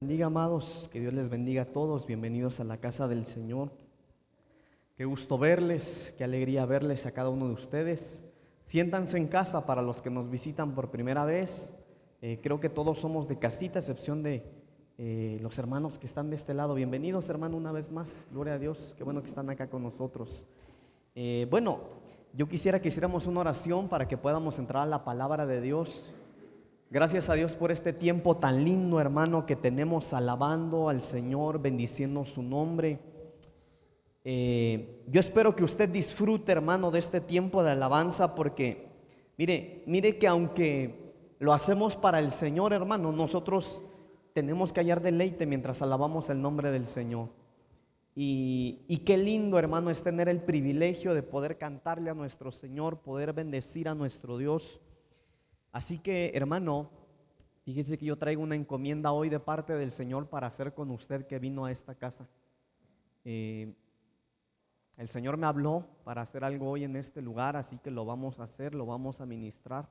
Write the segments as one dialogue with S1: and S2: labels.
S1: Bendiga, amados, que Dios les bendiga a todos. Bienvenidos a la casa del Señor. Qué gusto verles, qué alegría verles a cada uno de ustedes. Siéntanse en casa para los que nos visitan por primera vez. Eh, creo que todos somos de casita, excepción de eh, los hermanos que están de este lado. Bienvenidos, hermano, una vez más. Gloria a Dios, qué bueno que están acá con nosotros. Eh, bueno, yo quisiera que hiciéramos una oración para que podamos entrar a la palabra de Dios. Gracias a Dios por este tiempo tan lindo, hermano, que tenemos alabando al Señor, bendiciendo su nombre. Eh, yo espero que usted disfrute, hermano, de este tiempo de alabanza, porque, mire, mire que aunque lo hacemos para el Señor, hermano, nosotros tenemos que hallar deleite mientras alabamos el nombre del Señor. Y, y qué lindo, hermano, es tener el privilegio de poder cantarle a nuestro Señor, poder bendecir a nuestro Dios. Así que, hermano, fíjese que yo traigo una encomienda hoy de parte del Señor para hacer con usted que vino a esta casa. Eh, el Señor me habló para hacer algo hoy en este lugar, así que lo vamos a hacer, lo vamos a ministrar.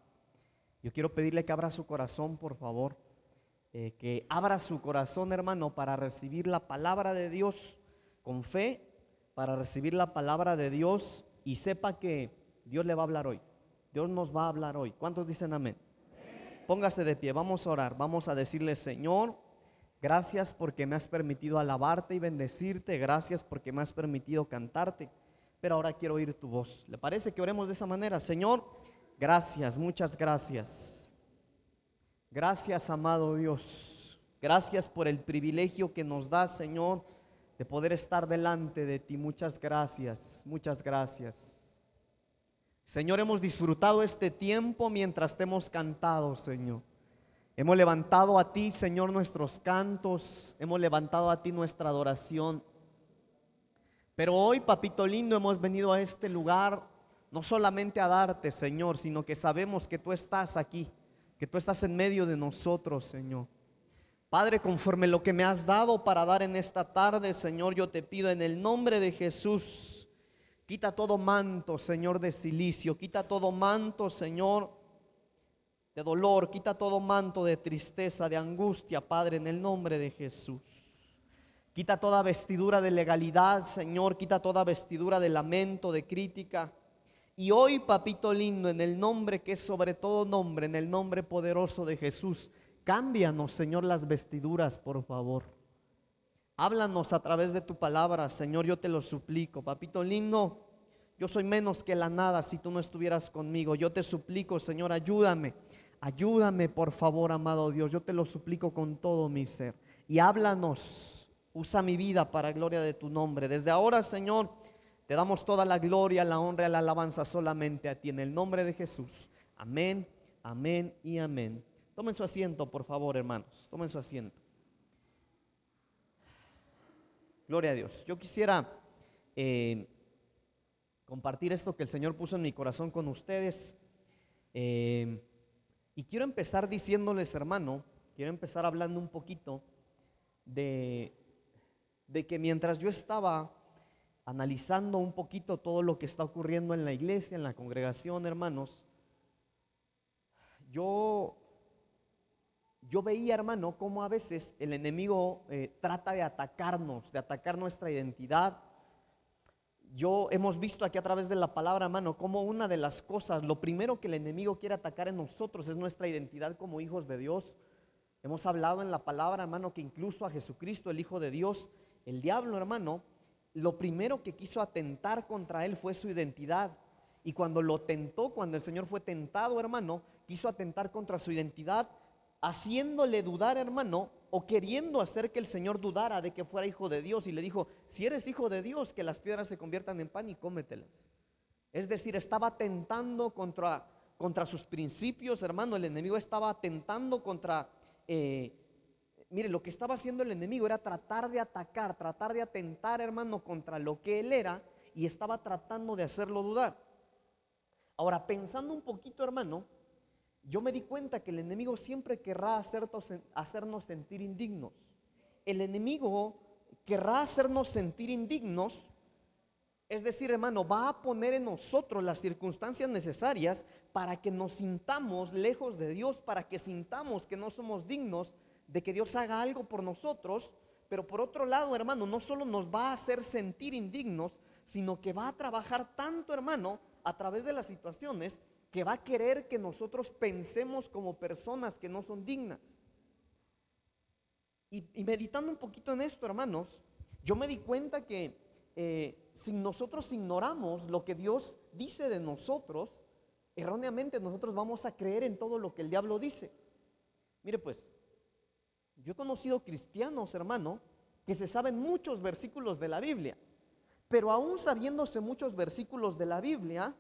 S1: Yo quiero pedirle que abra su corazón, por favor, eh, que abra su corazón, hermano, para recibir la palabra de Dios con fe, para recibir la palabra de Dios y sepa que Dios le va a hablar hoy. Dios nos va a hablar hoy. ¿Cuántos dicen amén? Póngase de pie, vamos a orar, vamos a decirle, Señor, gracias porque me has permitido alabarte y bendecirte, gracias porque me has permitido cantarte, pero ahora quiero oír tu voz. ¿Le parece que oremos de esa manera? Señor, gracias, muchas gracias. Gracias, amado Dios. Gracias por el privilegio que nos da, Señor, de poder estar delante de ti. Muchas gracias, muchas gracias. Señor, hemos disfrutado este tiempo mientras te hemos cantado, Señor. Hemos levantado a ti, Señor, nuestros cantos, hemos levantado a ti nuestra adoración. Pero hoy, papito lindo, hemos venido a este lugar no solamente a darte, Señor, sino que sabemos que tú estás aquí, que tú estás en medio de nosotros, Señor. Padre, conforme lo que me has dado para dar en esta tarde, Señor, yo te pido en el nombre de Jesús, quita todo manto, Señor, de silicio, quita todo manto, Señor, de dolor, quita todo manto de tristeza, de angustia, Padre, en el nombre de Jesús. Quita toda vestidura de legalidad, Señor, quita toda vestidura de lamento, de crítica. Y hoy, papito lindo, en el nombre que es sobre todo nombre, en el nombre poderoso de Jesús, cámbianos, Señor, las vestiduras, por favor. Háblanos a través de tu palabra, Señor, yo te lo suplico. Papito lindo, yo soy menos que la nada si tú no estuvieras conmigo. Yo te suplico, Señor, ayúdame. Ayúdame, por favor, amado Dios. Yo te lo suplico con todo mi ser. Y háblanos. Usa mi vida para gloria de tu nombre. Desde ahora, Señor, te damos toda la gloria, la honra y la alabanza solamente a ti. En el nombre de Jesús. Amén, amén y amén. Tomen su asiento, por favor, hermanos. Tomen su asiento. Gloria a Dios. Yo quisiera eh, compartir esto que el Señor puso en mi corazón con ustedes. Eh, y quiero empezar diciéndoles, hermano, quiero empezar hablando un poquito de, de que mientras yo estaba analizando un poquito todo lo que está ocurriendo en la iglesia, en la congregación, hermanos, yo, yo veía, hermano, cómo a veces el enemigo eh, trata de atacarnos, de atacar nuestra identidad. Yo hemos visto aquí a través de la palabra, hermano, como una de las cosas, lo primero que el enemigo quiere atacar en nosotros es nuestra identidad como hijos de Dios. Hemos hablado en la palabra, hermano, que incluso a Jesucristo, el Hijo de Dios, el diablo, hermano, lo primero que quiso atentar contra él fue su identidad. Y cuando lo tentó, cuando el Señor fue tentado, hermano, quiso atentar contra su identidad, haciéndole dudar, hermano, o queriendo hacer que el Señor dudara de que fuera hijo de Dios. Y le dijo, si eres hijo de Dios, que las piedras se conviertan en pan y cómetelas. Es decir, estaba tentando contra, contra sus principios, hermano. El enemigo estaba atentando contra... Eh, mire, lo que estaba haciendo el enemigo era tratar de atacar, tratar de atentar, hermano, contra lo que él era y estaba tratando de hacerlo dudar. Ahora, pensando un poquito, hermano, yo me di cuenta que el enemigo siempre querrá hacernos sentir indignos. El enemigo querrá hacernos sentir indignos. Es decir, hermano, va a poner en nosotros las circunstancias necesarias para que nos sintamos lejos de Dios, para que sintamos que no somos dignos de que Dios haga algo por nosotros, pero por otro lado, hermano, no solo nos va a hacer sentir indignos, sino que va a trabajar tanto, hermano, a través de las situaciones, que va a querer que nosotros pensemos como personas que no son dignas. Y, meditando un poquito en esto, hermanos, yo me di cuenta que eh, si nosotros ignoramos lo que Dios dice de nosotros, erróneamente nosotros vamos a creer en todo lo que el diablo dice. Mire pues, yo he conocido cristianos, hermano, que se saben muchos versículos de la Biblia, pero aún sabiéndose muchos versículos de la Biblia,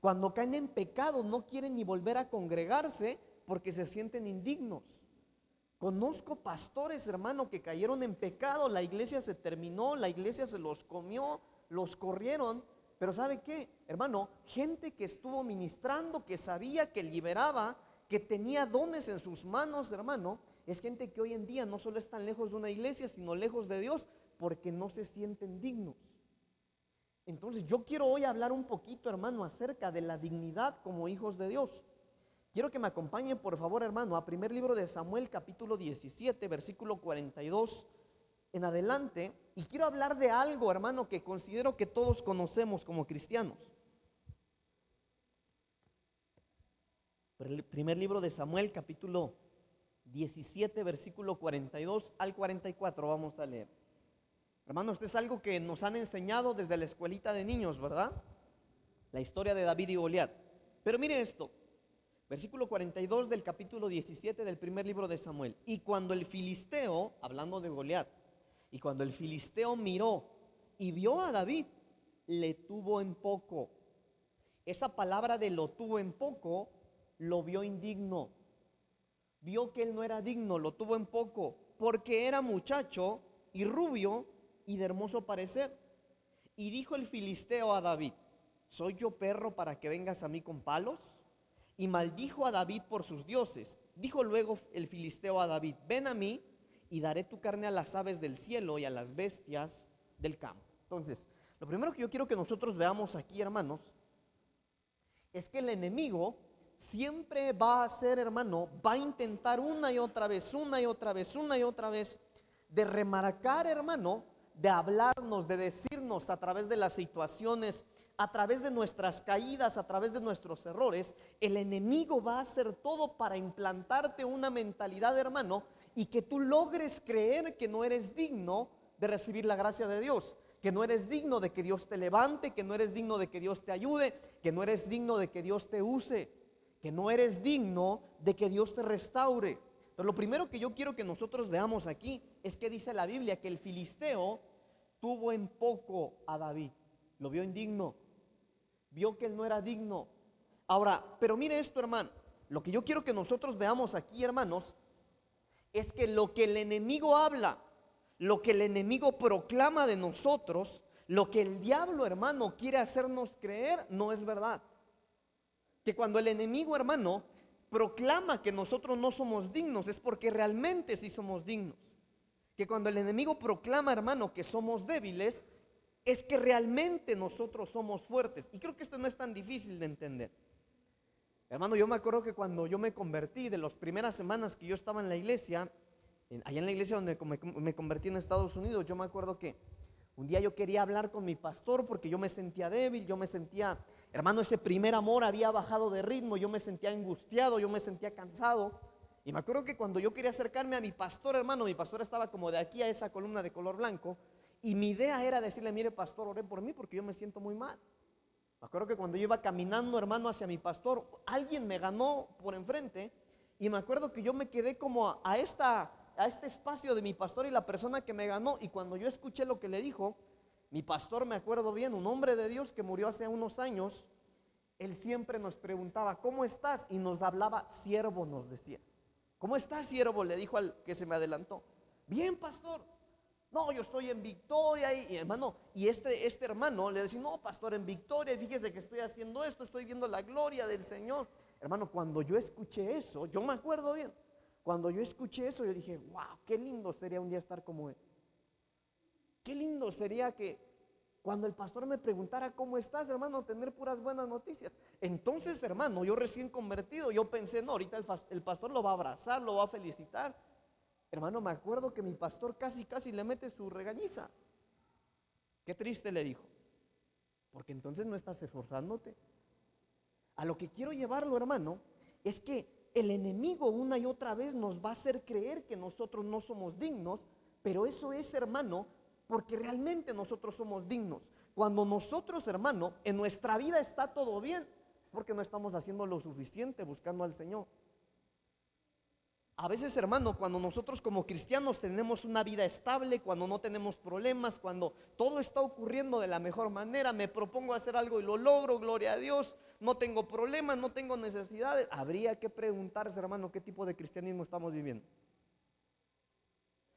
S1: cuando caen en pecado no quieren ni volver a congregarse porque se sienten indignos. Conozco pastores, hermano, que cayeron en pecado, la iglesia se terminó, la iglesia se los comió, los corrieron, pero ¿sabe qué? Hermano, gente que estuvo ministrando, que sabía, que liberaba, que tenía dones en sus manos, hermano, es gente que hoy en día no solo están lejos de una iglesia, sino lejos de Dios, porque no se sienten dignos. Entonces yo quiero hoy hablar un poquito, hermano, acerca de la dignidad como hijos de Dios. Quiero que me acompañen, por favor, hermano, a primer libro de Samuel, capítulo 17, versículo 42 en adelante. Y quiero hablar de algo, hermano, que considero que todos conocemos como cristianos. Primer libro de Samuel, capítulo 17, versículo 42 al 44, vamos a leer. Hermano, esto es algo que nos han enseñado desde la escuelita de niños, ¿verdad? La historia de David y Goliat. Pero mire esto, versículo 42 del capítulo 17 del primer libro de Samuel. Y cuando el filisteo, hablando de Goliat, y cuando el filisteo miró y vio a David, le tuvo en poco. Esa palabra de lo tuvo en poco, lo vio indigno. Vio que él no era digno, lo tuvo en poco, porque era muchacho y rubio y de hermoso parecer. Y dijo el filisteo a David, ¿soy yo perro para que vengas a mí con palos? Y maldijo a David por sus dioses. Dijo luego el filisteo a David, ven a mí y daré tu carne a las aves del cielo y a las bestias del campo. Entonces, lo primero que yo quiero que nosotros veamos aquí, hermanos, es que el enemigo siempre va a ser, hermano, va a intentar una y otra vez, una y otra vez, una y otra vez, de remarcar, hermano, de hablarnos, de decirnos a través de las situaciones, a través de nuestras caídas, a través de nuestros errores, el enemigo va a hacer todo para implantarte una mentalidad, hermano, y que tú logres creer que no eres digno de recibir la gracia de Dios, que no eres digno de que Dios te levante, que no eres digno de que Dios te ayude, que no eres digno de que Dios te use, que no eres digno de que Dios te restaure. Pero lo primero que yo quiero que nosotros veamos aquí es que dice la Biblia que el filisteo tuvo en poco a David. Lo vio indigno. Vio que él no era digno. Ahora, pero mire esto, hermano. Lo que yo quiero que nosotros veamos aquí, hermanos, es que lo que el enemigo habla, lo que el enemigo proclama de nosotros, lo que el diablo, hermano, quiere hacernos creer, no es verdad. Que cuando el enemigo, hermano, proclama que nosotros no somos dignos, es porque realmente sí somos dignos que cuando el enemigo proclama, hermano, que somos débiles, es que realmente nosotros somos fuertes. Y creo que esto no es tan difícil de entender. Hermano, yo me acuerdo que cuando yo me convertí, de las primeras semanas que yo estaba en la iglesia, allá en la iglesia donde me convertí en Estados Unidos, yo me acuerdo que un día yo quería hablar con mi pastor porque yo me sentía débil, yo me sentía, hermano, ese primer amor había bajado de ritmo, yo me sentía angustiado, yo me sentía cansado. Y me acuerdo que cuando yo quería acercarme a mi pastor, hermano, mi pastor estaba como de aquí a esa columna de color blanco, y mi idea era decirle, mire pastor, oré por mí porque yo me siento muy mal. Me acuerdo que cuando yo iba caminando, hermano, hacia mi pastor, alguien me ganó por enfrente, y me acuerdo que yo me quedé como a, a este espacio de mi pastor y la persona que me ganó, y cuando yo escuché lo que le dijo, mi pastor, me acuerdo bien, un hombre de Dios que murió hace unos años, él siempre nos preguntaba, ¿cómo estás? Y nos hablaba, siervo, nos decía. ¿Cómo estás, siervo? Le dijo al que se me adelantó. Bien, pastor. No, yo estoy en victoria y, hermano, y este, este hermano le decía, no, pastor, en victoria, fíjese que estoy haciendo esto, estoy viendo la gloria del Señor. Hermano, cuando yo escuché eso, yo me acuerdo bien, cuando yo escuché eso, yo dije, wow, qué lindo sería un día estar como él. Qué lindo sería que cuando el pastor me preguntara, ¿cómo estás, hermano? Tener puras buenas noticias. Entonces, hermano, yo recién convertido, yo pensé, no, ahorita el, pastor lo va a abrazar, lo va a felicitar. Hermano, me acuerdo que mi pastor casi, casi le mete su regañiza. Qué triste le dijo. Porque entonces no estás esforzándote. A lo que quiero llevarlo, hermano, es que el enemigo una y otra vez nos va a hacer creer que nosotros no somos dignos, pero eso es, hermano, porque realmente nosotros somos dignos. Cuando nosotros, hermano, en nuestra vida está todo bien, porque no estamos haciendo lo suficiente buscando al Señor. A veces, hermano, cuando nosotros como cristianos tenemos una vida estable, cuando no tenemos problemas, cuando todo está ocurriendo de la mejor manera, me propongo hacer algo y lo logro, gloria a Dios, no tengo problemas, no tengo necesidades, habría que preguntarse, hermano, qué tipo de cristianismo estamos viviendo.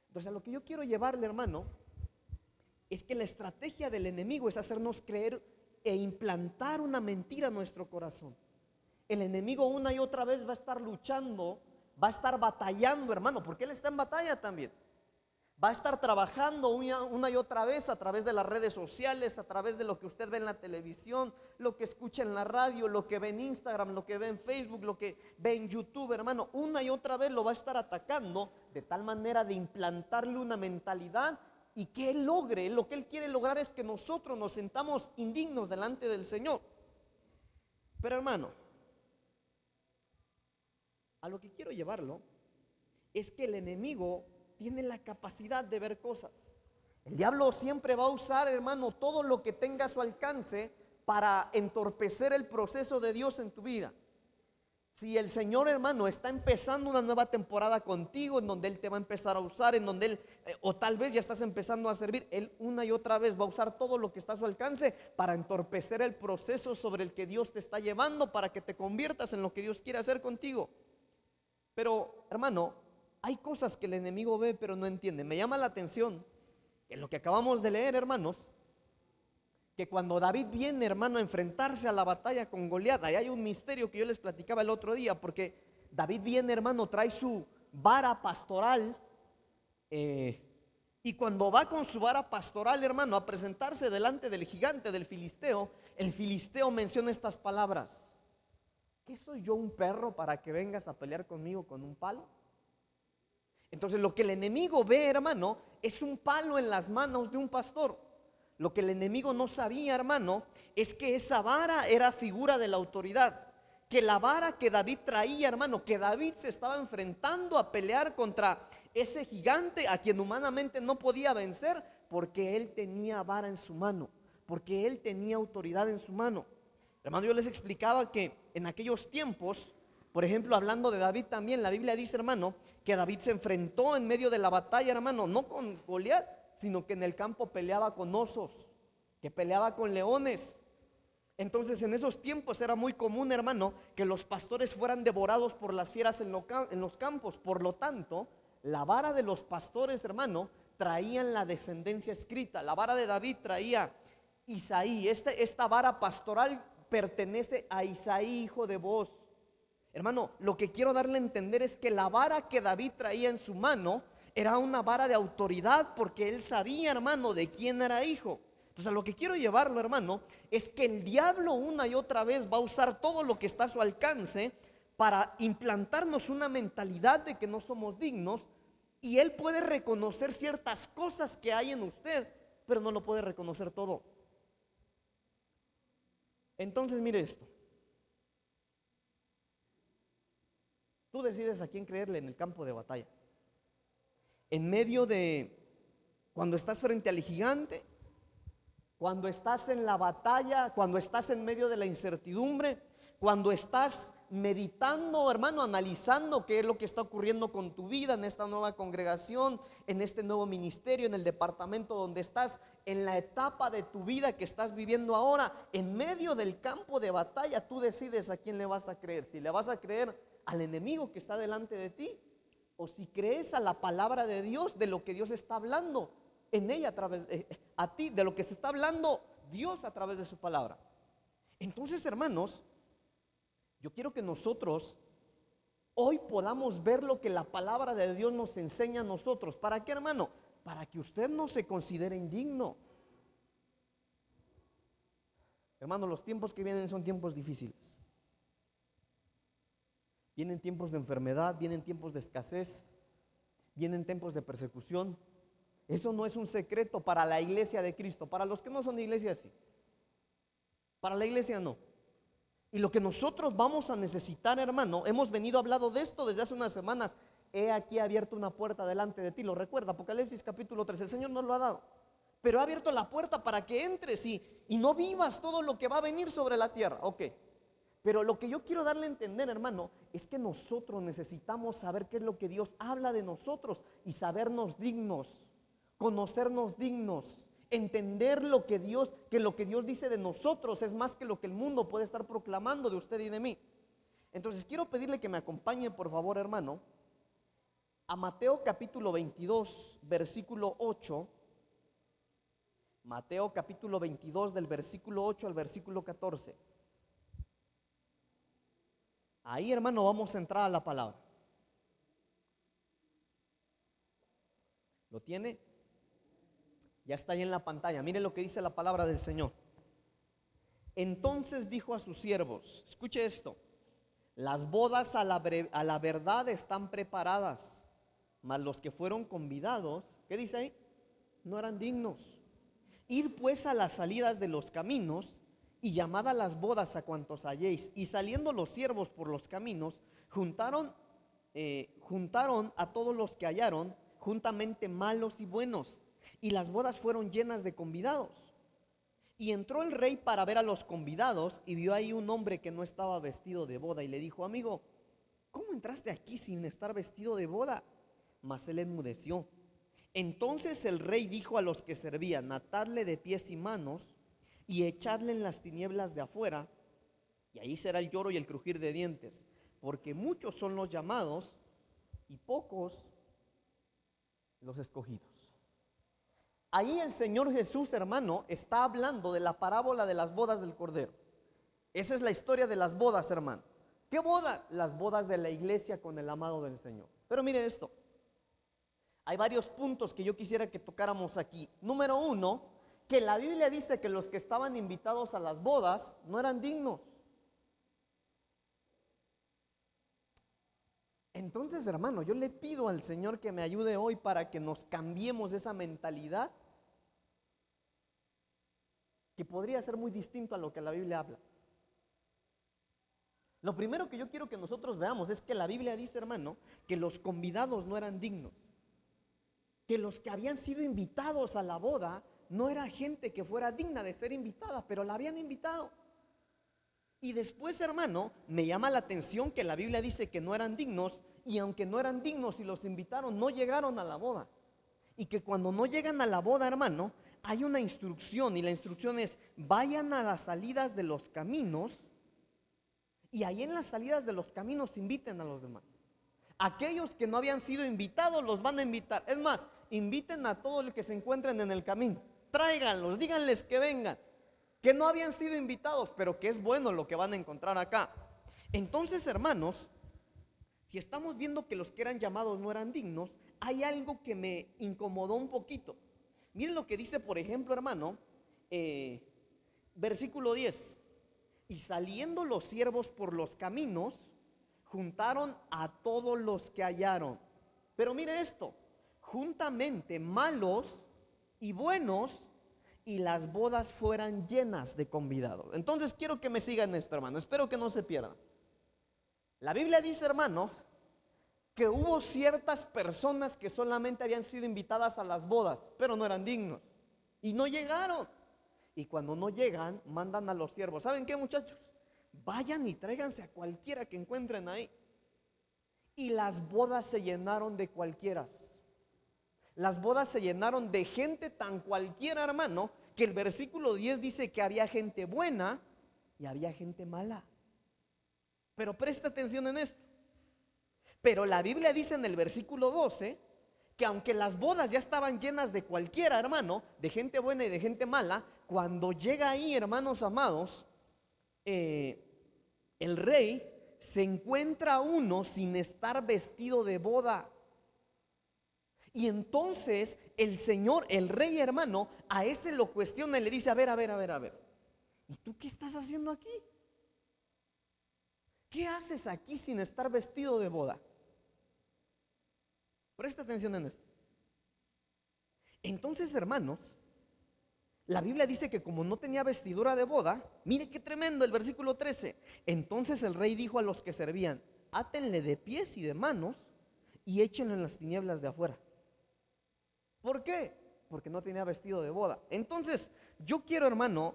S1: Entonces, a lo que yo quiero llevarle, hermano, es que la estrategia del enemigo es hacernos creer e implantar una mentira en nuestro corazón. El enemigo una y otra vez va a estar luchando va a estar batallando, hermano, porque Él está en batalla también. Va a estar trabajando una, y otra vez a través de las redes sociales, a través de lo que usted ve en la televisión, lo que escucha en la radio, lo que ve en Instagram, lo que ve en Facebook, lo que ve en YouTube, hermano. Una y otra vez lo va a estar atacando de tal manera de implantarle una mentalidad y que Él logre. Lo que Él quiere lograr es que nosotros nos sentamos indignos delante del Señor. Pero hermano, a lo que quiero llevarlo es que el enemigo tiene la capacidad de ver cosas. El diablo siempre va a usar, hermano, todo lo que tenga a su alcance para entorpecer el proceso de Dios en tu vida. Si el Señor, hermano, está empezando una nueva temporada contigo, en donde Él te va a empezar a usar, en donde Él, eh, o tal vez ya estás empezando a servir, Él una y otra vez va a usar todo lo que está a su alcance para entorpecer el proceso sobre el que Dios te está llevando, para que te conviertas en lo que Dios quiere hacer contigo. Pero, hermano, hay cosas que el enemigo ve pero no entiende. Me llama la atención que en lo que acabamos de leer, hermanos, que cuando David viene, hermano, a enfrentarse a la batalla con Goliat, ahí hay un misterio que yo les platicaba el otro día, porque David viene, hermano, trae su vara pastoral, eh, y cuando va con su vara pastoral, hermano, a presentarse delante del gigante, del filisteo, el filisteo menciona estas palabras. ¿Qué soy yo un perro para que vengas a pelear conmigo con un palo? Entonces lo que el enemigo ve, hermano, es un palo en las manos de un pastor. Lo que el enemigo no sabía, hermano, es que esa vara era figura de la autoridad. Que la vara que David traía, hermano, que David se estaba enfrentando a pelear contra ese gigante a quien humanamente no podía vencer porque él tenía vara en su mano, porque él tenía autoridad en su mano. Hermano, yo les explicaba que en aquellos tiempos, por ejemplo, hablando de David también, la Biblia dice, hermano, que David se enfrentó en medio de la batalla, hermano, no con Goliat, sino que en el campo peleaba con osos, que peleaba con leones. Entonces en esos tiempos era muy común, hermano, que los pastores fueran devorados por las fieras en, los campos. Por lo tanto, la vara de los pastores, hermano, traían la descendencia escrita. La vara de David traía Isaí. Este, esta vara pastoral pertenece a Isaí, hijo de vos. Hermano, lo que quiero darle a entender es que la vara que David traía en su mano era una vara de autoridad porque él sabía, hermano, de quién era hijo. Entonces, lo que quiero llevarlo, hermano, es que el diablo una y otra vez va a usar todo lo que está a su alcance para implantarnos una mentalidad de que no somos dignos y él puede reconocer ciertas cosas que hay en usted, pero no lo puede reconocer todo. Entonces mire esto. Tú decides a quién creerle en el campo de batalla. En medio de cuando estás frente al gigante, cuando estás en la batalla, cuando estás en medio de la incertidumbre, cuando estás meditando, hermano, analizando qué es lo que está ocurriendo con tu vida en esta nueva congregación, en este nuevo ministerio, en el departamento donde estás, en la etapa de tu vida que estás viviendo ahora, en medio del campo de batalla, tú decides a quién le vas a creer. Si le vas a creer al enemigo que está delante de ti, o si crees a la palabra de Dios, de lo que Dios está hablando en ella a través de, a ti, de lo que se está hablando Dios a través de su palabra. Entonces, hermanos, yo quiero que nosotros hoy podamos ver lo que la palabra de Dios nos enseña a nosotros. ¿Para qué, hermano? Para que usted no se considere indigno. Hermano, los tiempos que vienen son tiempos difíciles. Vienen tiempos de enfermedad, vienen tiempos de escasez, vienen tiempos de persecución. Eso no es un secreto para la iglesia de Cristo. Para los que no son iglesia, sí. Para la iglesia no. Y lo que nosotros vamos a necesitar, hermano, hemos venido hablando de esto desde hace unas semanas. He aquí abierto una puerta delante de ti. Lo recuerda, Apocalipsis capítulo 3. El Señor nos lo ha dado. Pero ha abierto la puerta para que entres y, y no vivas todo lo que va a venir sobre la tierra. Ok. Pero lo que yo quiero darle a entender, hermano, es que nosotros necesitamos saber qué es lo que Dios habla de nosotros y sabernos dignos, conocernos dignos, entender lo que Dios, que lo que Dios dice de nosotros es más que lo que el mundo puede estar proclamando de usted y de mí. Entonces quiero pedirle que me acompañe, por favor, hermano, a Mateo capítulo 22, versículo 8. Mateo capítulo 22 del versículo 8 al versículo 14. Ahí, hermano, vamos a entrar a la palabra. ¿Lo tiene? Ya está ahí en la pantalla. Mire lo que dice la palabra del Señor. Entonces dijo a sus siervos, escuche esto, las bodas a la, verdad están preparadas, mas los que fueron convidados, ¿qué dice ahí? No eran dignos. Id pues a las salidas de los caminos y llamad a las bodas a cuantos halléis. Y saliendo los siervos por los caminos, juntaron, eh, juntaron a todos los que hallaron, juntamente malos y buenos. Y las bodas fueron llenas de convidados. Y entró el rey para ver a los convidados y vio ahí un hombre que no estaba vestido de boda y le dijo, amigo, ¿cómo entraste aquí sin estar vestido de boda? Mas él enmudeció. Entonces el rey dijo a los que servían, atadle de pies y manos y echadle en las tinieblas de afuera, y ahí será el lloro y el crujir de dientes, porque muchos son los llamados y pocos los escogidos. Ahí el Señor Jesús, hermano, está hablando de la parábola de las bodas del Cordero. Esa es la historia de las bodas, hermano. ¿Qué boda? Las bodas de la iglesia con el amado del Señor. Pero mire esto. Hay varios puntos que yo quisiera que tocáramos aquí. Número uno, que la Biblia dice que los que estaban invitados a las bodas no eran dignos. Entonces, hermano, yo le pido al Señor que me ayude hoy para que nos cambiemos esa mentalidad que podría ser muy distinto a lo que la Biblia habla. Lo primero que yo quiero que nosotros veamos es que la Biblia dice, hermano, que los convidados no eran dignos, que los que habían sido invitados a la boda no era gente que fuera digna de ser invitada, pero la habían invitado. Y después, hermano, me llama la atención que la Biblia dice que no eran dignos y aunque no eran dignos y los invitaron, no llegaron a la boda. Y que cuando no llegan a la boda, hermano, hay una instrucción y la instrucción es, vayan a las salidas de los caminos y ahí en las salidas de los caminos inviten a los demás. Aquellos que no habían sido invitados los van a invitar. Es más, inviten a todos los que se encuentren en el camino tráiganlos, díganles que vengan, que no habían sido invitados, pero que es bueno lo que van a encontrar acá. Entonces, hermanos, si estamos viendo que los que eran llamados no eran dignos, hay algo que me incomodó un poquito. Miren lo que dice, por ejemplo, hermano, eh, versículo 10. Y saliendo los siervos por los caminos, juntaron a todos los que hallaron. Pero mire esto, juntamente malos y buenos y las bodas fueran llenas de convidados. Entonces quiero que me sigan esto, hermano. Espero que no se pierdan. La Biblia dice, hermanos, que hubo ciertas personas que solamente habían sido invitadas a las bodas, pero no eran dignos. Y no llegaron. Y cuando no llegan, mandan a los siervos. ¿Saben qué, muchachos? Vayan y tráiganse a cualquiera que encuentren ahí. Y las bodas se llenaron de cualquiera las bodas se llenaron de gente tan cualquiera, hermano, que el versículo 10 dice que había gente buena y había gente mala. Pero presta atención en esto. Pero la Biblia dice en el versículo 12 que aunque las bodas ya estaban llenas de cualquiera, hermano, de gente buena y de gente mala, cuando llega ahí, hermanos amados, eh, el rey se encuentra uno sin estar vestido de boda. Y entonces el Señor, el rey hermano, a ese lo cuestiona y le dice, a ver, a ver, a ver, a ver. ¿Y tú qué estás haciendo aquí? ¿Qué haces aquí sin estar vestido de boda? Presta atención en esto. Entonces, hermanos, la Biblia dice que como no tenía vestidura de boda, mire qué tremendo el versículo 13. Entonces el rey dijo a los que servían, átenle de pies y de manos y échenlo en las tinieblas de afuera. ¿Por qué? Porque no tenía vestido de boda. Entonces, yo quiero, hermano,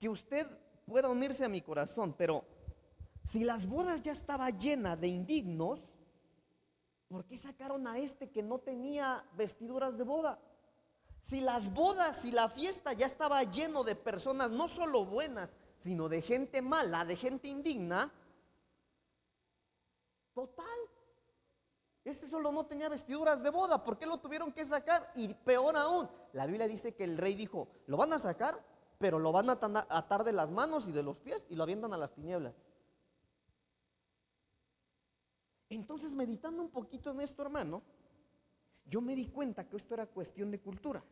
S1: que usted pueda unirse a mi corazón, pero si las bodas ya estaba llena de indignos, ¿por qué sacaron a este que no tenía vestiduras de boda? Si las bodas y la fiesta ya estaba lleno de personas no solo buenas, sino de gente mala, de gente indigna, total. Ese solo no tenía vestiduras de boda, ¿por qué lo tuvieron que sacar? Y peor aún, la Biblia dice que el rey dijo, lo van a sacar, pero lo van a atar de las manos y de los pies y lo avientan a las tinieblas. Entonces, meditando un poquito en esto, hermano, yo me di cuenta que esto era cuestión de cultura.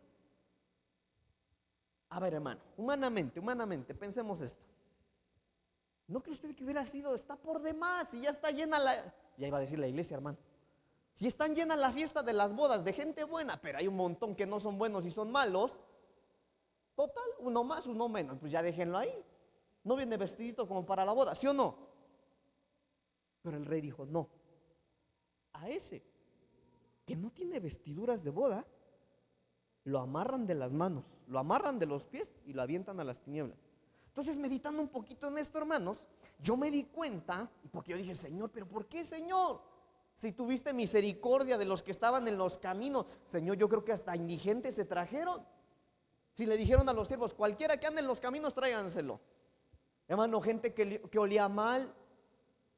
S1: A ver, hermano, humanamente, humanamente, pensemos esto. ¿No cree usted que hubiera sido, está por demás y ya está llena la, ya iba a decir la iglesia, hermano. Si están llenas la fiesta de las bodas de gente buena, pero hay un montón que no son buenos y son malos, total, uno más, uno menos, pues ya déjenlo ahí. No viene vestidito como para la boda, ¿sí o no? Pero el rey dijo, no, a ese que no tiene vestiduras de boda, lo amarran de las manos, lo amarran de los pies y lo avientan a las tinieblas. Entonces, meditando un poquito en esto, hermanos, yo me di cuenta, porque yo dije, Señor, pero ¿por qué, Señor? Si tuviste misericordia de los que estaban en los caminos, Señor, yo creo que hasta indigentes se trajeron. Si le dijeron a los siervos, cualquiera que ande en los caminos, tráiganselo. Hermano, gente que, olía mal,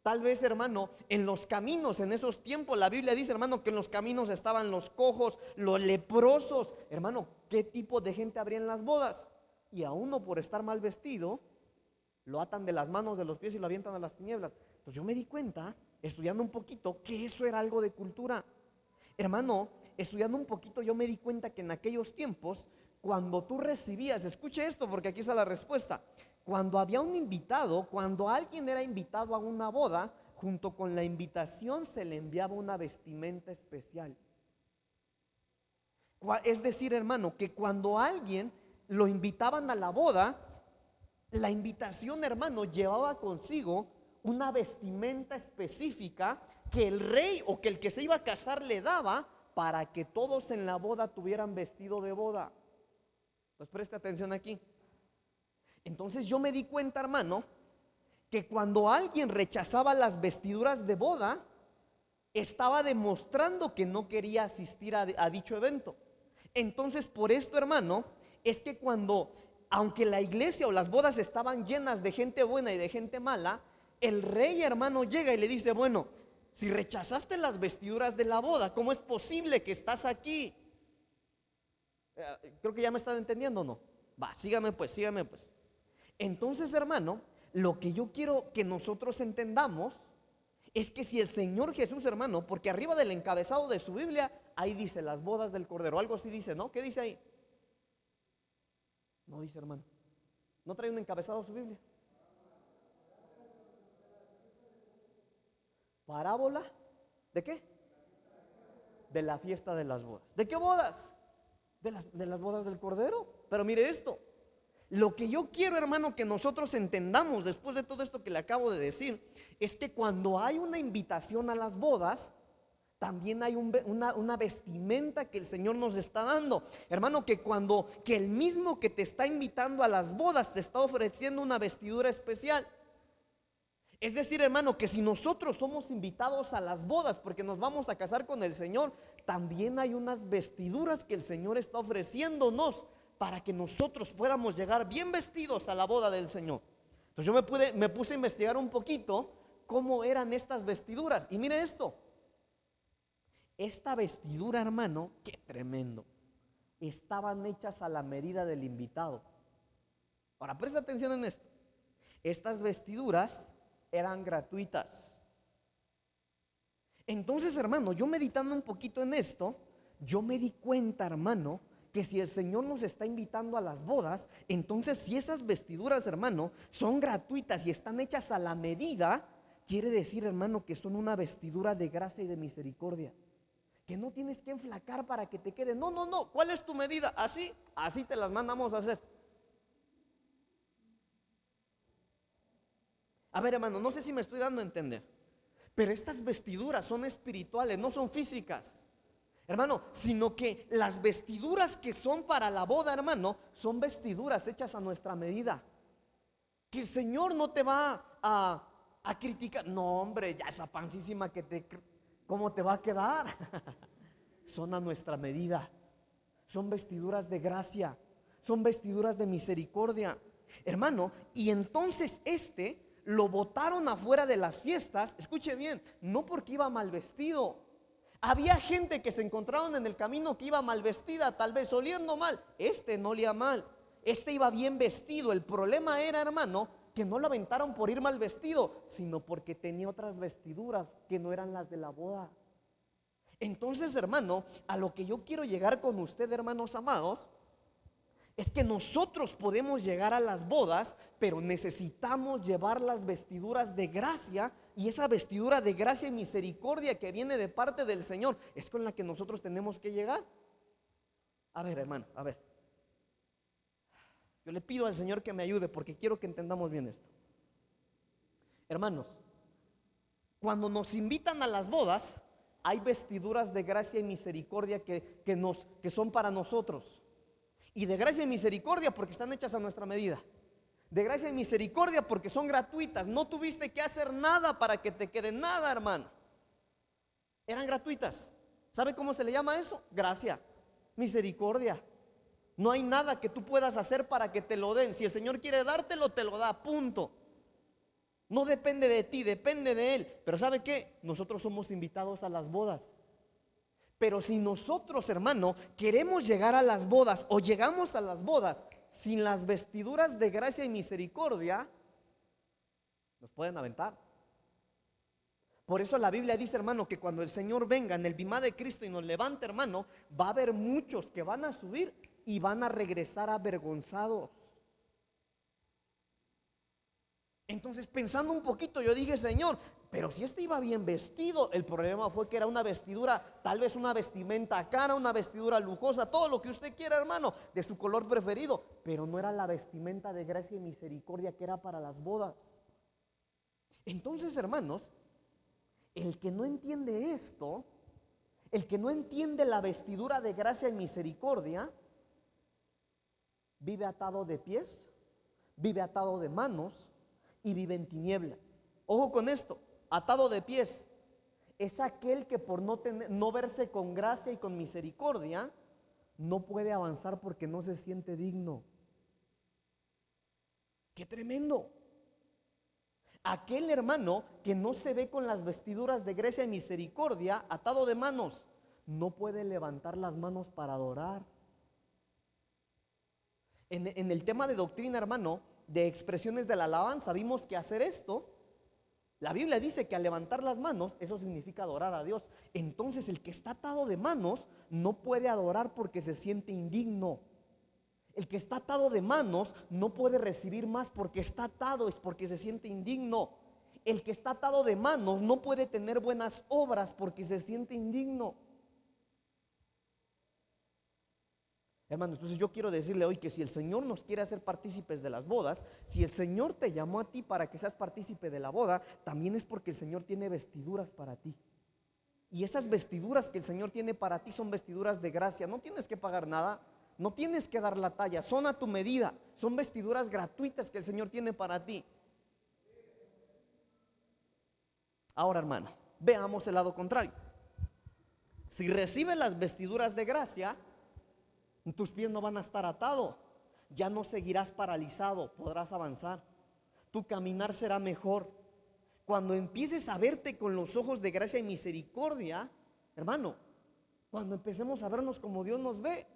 S1: Tal vez, hermano, en los caminos, en esos tiempos, la Biblia dice, hermano, que en los caminos estaban los cojos, los leprosos. Hermano, ¿qué tipo de gente habría en las bodas? Y a uno por estar mal vestido, lo atan de las manos, de los pies y lo avientan a las tinieblas. Entonces yo me di cuenta, estudiando un poquito, que eso era algo de cultura. Hermano, estudiando un poquito, yo me di cuenta que en aquellos tiempos, cuando tú recibías, escuche esto porque aquí está la respuesta, cuando había un invitado, cuando alguien era invitado a una boda, junto con la invitación se le enviaba una vestimenta especial. Es decir, hermano, que cuando alguien lo invitaban a la boda, la invitación, hermano, llevaba consigo una vestimenta específica que el rey o que el que se iba a casar le daba para que todos en la boda tuvieran vestido de boda. Pues preste atención aquí. Entonces yo me di cuenta, hermano, que cuando alguien rechazaba las vestiduras de boda, estaba demostrando que no quería asistir a, dicho evento. Entonces, por esto, hermano, es que cuando, aunque la iglesia o las bodas estaban llenas de gente buena y de gente mala, el rey, hermano, llega y le dice, bueno, si rechazaste las vestiduras de la boda, ¿cómo es posible que estás aquí? Eh, creo que ya me están entendiendo, ¿no? Va, sígame pues, sígame pues. Entonces, hermano, lo que yo quiero que nosotros entendamos es que si el Señor Jesús, hermano, porque arriba del encabezado de su Biblia, ahí dice las bodas del Cordero, algo así dice, ¿no? ¿Qué dice ahí? No dice, hermano. ¿No trae un encabezado su Biblia? Parábola. ¿De qué? De la fiesta de las bodas. ¿De qué bodas? De las, de las bodas del Cordero. Pero mire esto, lo que yo quiero, hermano, que nosotros entendamos después de todo esto que le acabo de decir, es que cuando hay una invitación a las bodas, también hay una, una, vestimenta que el Señor nos está dando. Hermano, que cuando, que el mismo que te está invitando a las bodas te está ofreciendo una vestidura especial. Es decir, hermano, que si nosotros somos invitados a las bodas porque nos vamos a casar con el Señor, también hay unas vestiduras que el Señor está ofreciéndonos para que nosotros podamos llegar bien vestidos a la boda del Señor. Entonces yo me, puse a investigar un poquito cómo eran estas vestiduras. Y mire esto, esta vestidura, hermano, qué tremendo. Estaban hechas a la medida del invitado. Ahora, presta atención en esto. Estas vestiduras eran gratuitas. Entonces, hermano, yo meditando un poquito en esto, yo me di cuenta, hermano, que si el Señor nos está invitando a las bodas, entonces si esas vestiduras, hermano, son gratuitas y están hechas a la medida, quiere decir, hermano, que son una vestidura de gracia y de misericordia. Que no tienes que enflacar para que te quede. No, no, no. ¿Cuál es tu medida? Así, así te las mandamos a hacer. A ver, hermano, no sé si me estoy dando a entender. Pero estas vestiduras son espirituales, no son físicas. Hermano, sino que las vestiduras que son para la boda, hermano, son vestiduras hechas a nuestra medida. Que el Señor no te va a, a criticar. No, hombre, ya esa pancísima que te... ¿Cómo te va a quedar? son a nuestra medida. Son vestiduras de gracia. Son vestiduras de misericordia. Hermano, y entonces este lo botaron afuera de las fiestas, escuche bien, no porque iba mal vestido. Había gente que se encontraron en el camino que iba mal vestida, tal vez oliendo mal. Este no olía mal, este iba bien vestido. El problema era, hermano, que no lo aventaron por ir mal vestido, sino porque tenía otras vestiduras que no eran las de la boda. Entonces, hermano, a lo que yo quiero llegar con usted, hermanos amados, es que nosotros podemos llegar a las bodas, pero necesitamos llevar las vestiduras de gracia y esa vestidura de gracia y misericordia que viene de parte del Señor es con la que nosotros tenemos que llegar. A ver, hermano, a ver. Yo le pido al Señor que me ayude porque quiero que entendamos bien esto. Hermanos, cuando nos invitan a las bodas, hay vestiduras de gracia y misericordia que, que, nos, que son para nosotros. Y de gracia y misericordia porque están hechas a nuestra medida. De gracia y misericordia porque son gratuitas. No tuviste que hacer nada para que te quede nada, hermano. Eran gratuitas. ¿Sabe cómo se le llama eso? Gracia, misericordia. No hay nada que tú puedas hacer para que te lo den. Si el Señor quiere dártelo, te lo da, punto. No depende de ti, depende de Él. Pero ¿sabe qué? Nosotros somos invitados a las bodas. Pero si nosotros, hermano, queremos llegar a las bodas o llegamos a las bodas sin las vestiduras de gracia y misericordia, nos pueden aventar. Por eso la Biblia dice, hermano, que cuando el Señor venga en el bimá de Cristo y nos levante, hermano, va a haber muchos que van a subir y van a regresar avergonzados. Entonces, pensando un poquito, yo dije, Señor, pero si este iba bien vestido, el problema fue que era una vestidura, tal vez una vestimenta cara, una vestidura lujosa, todo lo que usted quiera, hermano, de su color preferido, pero no era la vestimenta de gracia y misericordia que era para las bodas. Entonces, hermanos, el que no entiende esto, el que no entiende la vestidura de gracia y misericordia, vive atado de pies, vive atado de manos y vive en tinieblas. Ojo con esto atado de pies, es aquel que por no, tener, no verse con gracia y con misericordia, no puede avanzar porque no se siente digno. ¡Qué tremendo! Aquel hermano que no se ve con las vestiduras de gracia y misericordia, atado de manos, no puede levantar las manos para adorar. En, en, el tema de doctrina, hermano, de expresiones de la alabanza, vimos que hacer esto la Biblia dice que al levantar las manos, eso significa adorar a Dios. Entonces el que está atado de manos no puede adorar porque se siente indigno. El que está atado de manos no puede recibir más porque está atado, es porque se siente indigno. El que está atado de manos no puede tener buenas obras porque se siente indigno. Hermano, entonces yo quiero decirle hoy que si el Señor nos quiere hacer partícipes de las bodas, si el Señor te llamó a ti para que seas partícipe de la boda, también es porque el Señor tiene vestiduras para ti. Y esas vestiduras que el Señor tiene para ti son vestiduras de gracia. No tienes que pagar nada, no tienes que dar la talla, son a tu medida, son vestiduras gratuitas que el Señor tiene para ti. Ahora, hermano, veamos el lado contrario. Si recibe las vestiduras de gracia, tus pies no van a estar atados. Ya no seguirás paralizado, podrás avanzar. Tu caminar será mejor. Cuando empieces a verte con los ojos de gracia y misericordia, hermano, cuando empecemos a vernos como Dios nos ve.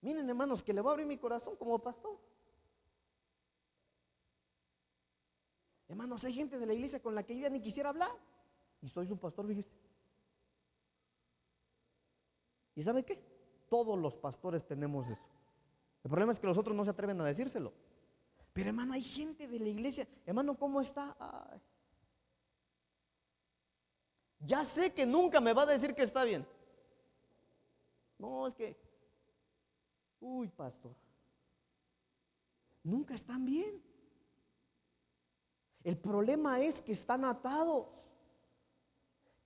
S1: Miren, hermanos, que le voy a abrir mi corazón como pastor. Hermanos, hay gente de la iglesia con la que yo ya ni quisiera hablar. Y soy su pastor, fíjese. ¿Y sabe qué? Todos los pastores tenemos eso. El problema es que los otros no se atreven a decírselo. Pero hermano, hay gente de la iglesia. Hermano, ¿cómo está? Ya sé que nunca me va a decir que está bien. No, es que, uy, pastor, nunca están bien. El problema es que están atados,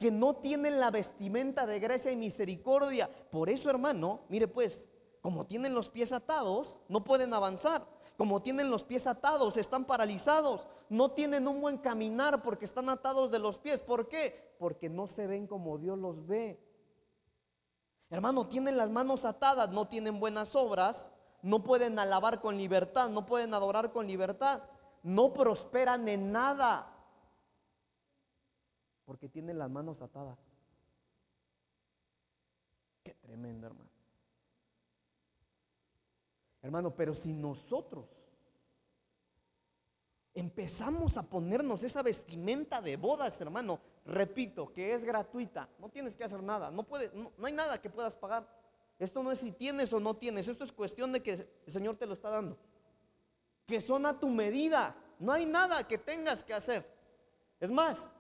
S1: que no tienen la vestimenta de gracia y misericordia. Por eso, hermano, mire pues, como tienen los pies atados, no pueden avanzar. Como tienen los pies atados, están paralizados. No tienen un buen caminar porque están atados de los pies. ¿Por qué? Porque no se ven como Dios los ve. Hermano, tienen las manos atadas, no tienen buenas obras, no pueden alabar con libertad, no pueden adorar con libertad, no prosperan en nada porque tienen las manos atadas. Qué tremendo, hermano. Hermano, pero si nosotros empezamos a ponernos esa vestimenta de bodas, hermano, repito, que es gratuita, no tienes que hacer nada, no, no, hay nada que puedas pagar. Esto no es si tienes o no tienes, esto es cuestión de que el Señor te lo está dando. Que son a tu medida, no hay nada que tengas que hacer. Es más,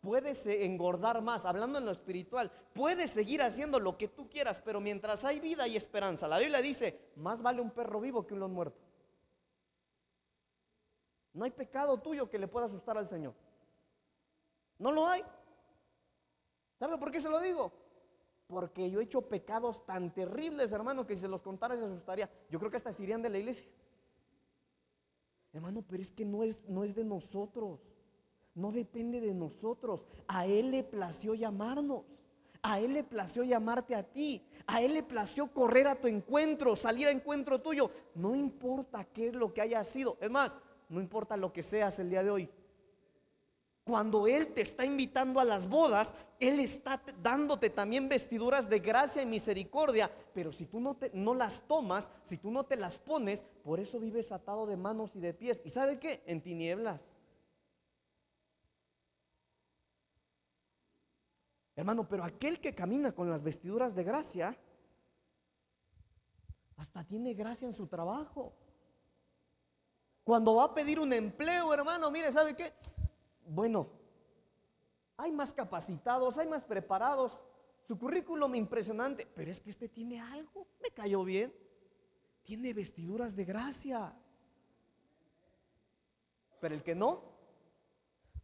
S1: puedes engordar más, hablando en lo espiritual, puedes seguir haciendo lo que tú quieras, pero mientras hay vida y esperanza. La Biblia dice, más vale un perro vivo que un león muerto. No hay pecado tuyo que le pueda asustar al Señor. No lo hay. ¿Sabe por qué se lo digo? Porque yo he hecho pecados tan terribles, hermano, que si se los contara se asustaría. Yo creo que hasta se irían de la iglesia. Hermano, pero es que no es, no es de nosotros. No depende de nosotros. A Él le plació llamarnos. A Él le plació llamarte a ti. A Él le plació correr a tu encuentro, salir a encuentro tuyo. No importa qué es lo que haya sido. Es más, no importa lo que seas el día de hoy. Cuando Él te está invitando a las bodas, Él está dándote también vestiduras de gracia y misericordia. Pero si tú no, no las tomas, si tú no te las pones, por eso vives atado de manos y de pies. ¿Y sabe qué? En tinieblas. Hermano, pero aquel que camina con las vestiduras de gracia, hasta tiene gracia en su trabajo. Cuando va a pedir un empleo, hermano, mire, ¿sabe qué? Bueno, hay más capacitados, hay más preparados. Su currículum impresionante, pero es que este tiene algo, me cayó bien. Tiene vestiduras de gracia. Pero el que no,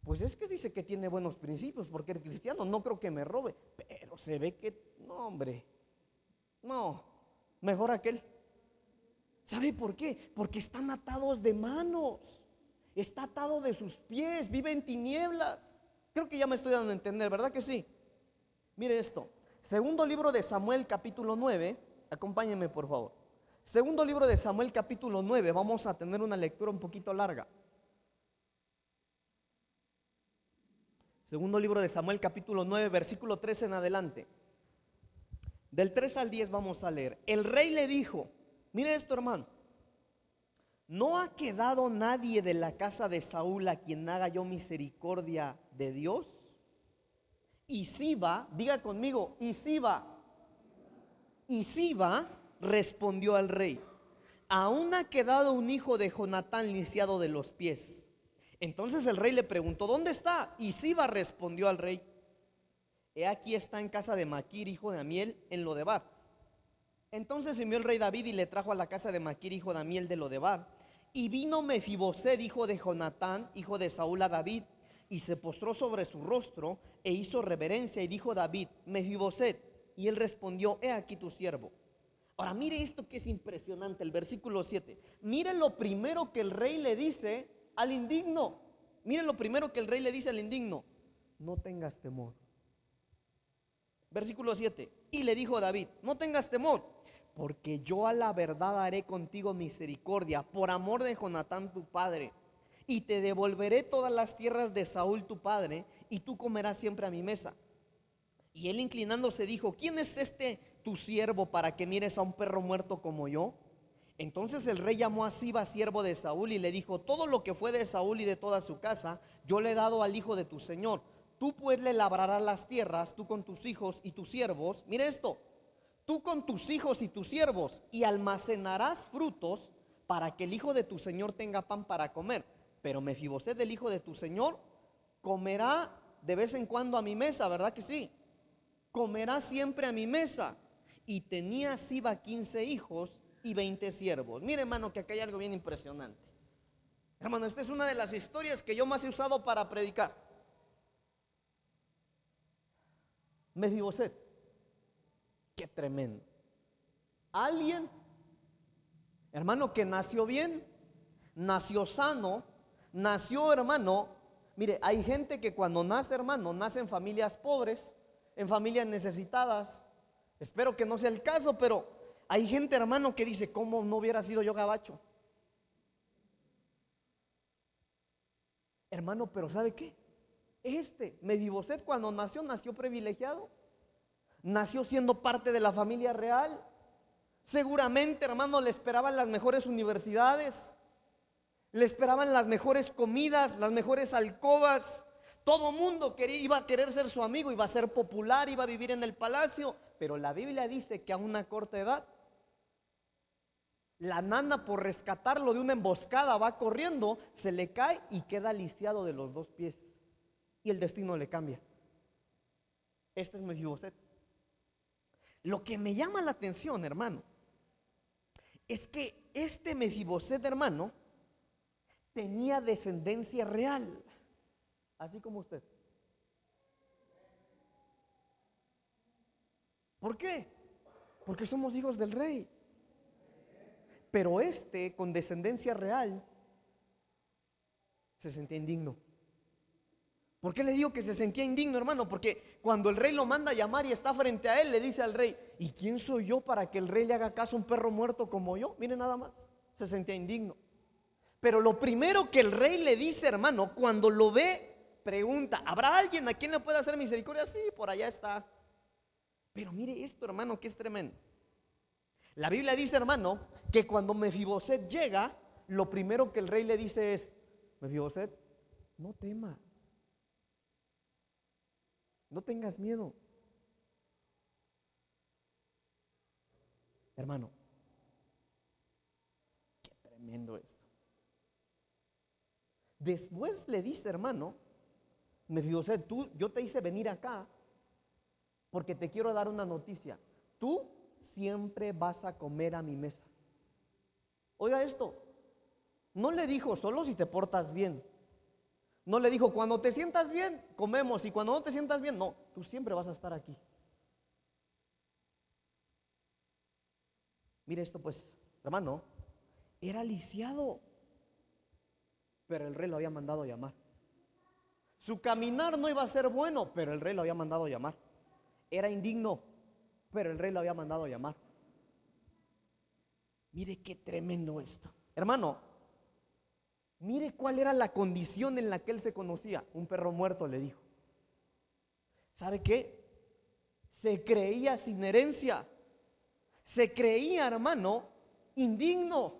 S1: pues es que dice que tiene buenos principios, porque el cristiano no creo que me robe, pero se ve que, no hombre, no, mejor aquel. ¿Sabe por qué? Porque están atados de manos, está atado de sus pies, vive en tinieblas. Creo que ya me estoy dando a entender, ¿verdad que sí? Mire esto, segundo libro de Samuel capítulo 9, acompáñenme por favor. Segundo libro de Samuel capítulo 9, vamos a tener una lectura un poquito larga. Segundo libro de Samuel capítulo 9, versículo 13 en adelante. Del 3 al 10 vamos a leer. El rey le dijo, mire esto hermano, ¿no ha quedado nadie de la casa de Saúl a quien haga yo misericordia de Dios? Y Siba, diga conmigo, y Siba, y Siba respondió al rey, aún ha quedado un hijo de Jonatán lisiado de los pies. Entonces el rey le preguntó, ¿dónde está? Y Siba respondió al rey, he aquí está en casa de Maquir, hijo de Amiel, en Lodebar. Entonces envió el rey David y le trajo a la casa de Maquir, hijo de Amiel, de Lodebar. Y vino Mefiboset, hijo de Jonatán, hijo de Saúl, a David, y se postró sobre su rostro e hizo reverencia y dijo David, Mefiboset. Y él respondió, he aquí tu siervo. Ahora mire esto que es impresionante, el versículo 7. Mire lo primero que el rey le dice al indigno. Miren lo primero que el rey le dice al indigno, no tengas temor. Versículo 7. Y le dijo David, no tengas temor, porque yo a la verdad haré contigo misericordia por amor de Jonatán tu padre, y te devolveré todas las tierras de Saúl tu padre, y tú comerás siempre a mi mesa. Y él inclinándose dijo, ¿quién es este tu siervo para que mires a un perro muerto como yo? Entonces el rey llamó a Siba, siervo de Saúl, y le dijo, todo lo que fue de Saúl y de toda su casa, yo le he dado al hijo de tu señor. Tú pues le labrarás las tierras, tú con tus hijos y tus siervos. Mire esto, tú con tus hijos y tus siervos, y almacenarás frutos para que el hijo de tu señor tenga pan para comer. Pero Mefiboset, el hijo de tu señor, comerá de vez en cuando a mi mesa, ¿verdad que sí? Comerá siempre a mi mesa. Y tenía Siba 15 hijos y 20 siervos. Mire, hermano, que acá hay algo bien impresionante. Hermano, esta es una de las historias que yo más he usado para predicar. Mefiboset. Qué tremendo. Alguien, hermano, que nació bien, nació sano, nació hermano. Mire, hay gente que cuando nace hermano, nace en familias pobres, en familias necesitadas. Espero que no sea el caso, pero hay gente hermano que dice, ¿cómo no hubiera sido yo gabacho? Hermano, pero ¿sabe qué? Este, Mediboset, cuando nació, nació privilegiado. Nació siendo parte de la familia real. Seguramente, hermano, le esperaban las mejores universidades. Le esperaban las mejores comidas, las mejores alcobas. Todo mundo quería, iba a querer ser su amigo, iba a ser popular, iba a vivir en el palacio. Pero la Biblia dice que a una corta edad, la nana por rescatarlo de una emboscada va corriendo, se le cae y queda lisiado de los dos pies. Y el destino le cambia. Este es Mefiboset. Lo que me llama la atención, hermano, es que este Mefiboset, hermano, tenía descendencia real, así como usted. ¿Por qué? Porque somos hijos del rey. Pero este, con descendencia real, se sentía indigno. ¿Por qué le digo que se sentía indigno, hermano? Porque cuando el rey lo manda a llamar y está frente a él, le dice al rey, ¿y quién soy yo para que el rey le haga caso a un perro muerto como yo? Mire nada más, se sentía indigno. Pero lo primero que el rey le dice, hermano, cuando lo ve, pregunta, ¿habrá alguien a quien le pueda hacer misericordia? Sí, por allá está. Pero mire esto, hermano, que es tremendo. La Biblia dice, hermano, que cuando Mefiboset llega, lo primero que el rey le dice es, Mefiboset, no temas. No tengas miedo. Hermano, qué tremendo esto. Después le dice, hermano, Mefiboset, tú, yo te hice venir acá porque te quiero dar una noticia. Tú siempre vas a comer a mi mesa. Oiga esto, no le dijo solo si te portas bien. No le dijo, cuando te sientas bien, comemos, y cuando no te sientas bien, no, tú siempre vas a estar aquí. Mire esto pues, hermano, era lisiado, pero el rey lo había mandado llamar. Su caminar no iba a ser bueno, pero el rey lo había mandado llamar. Era indigno, pero el rey lo había mandado llamar. Mire qué tremendo esto. Hermano, mire cuál era la condición en la que él se conocía. Un perro muerto le dijo. ¿Sabe qué? Se creía sin herencia. Se creía, hermano, indigno.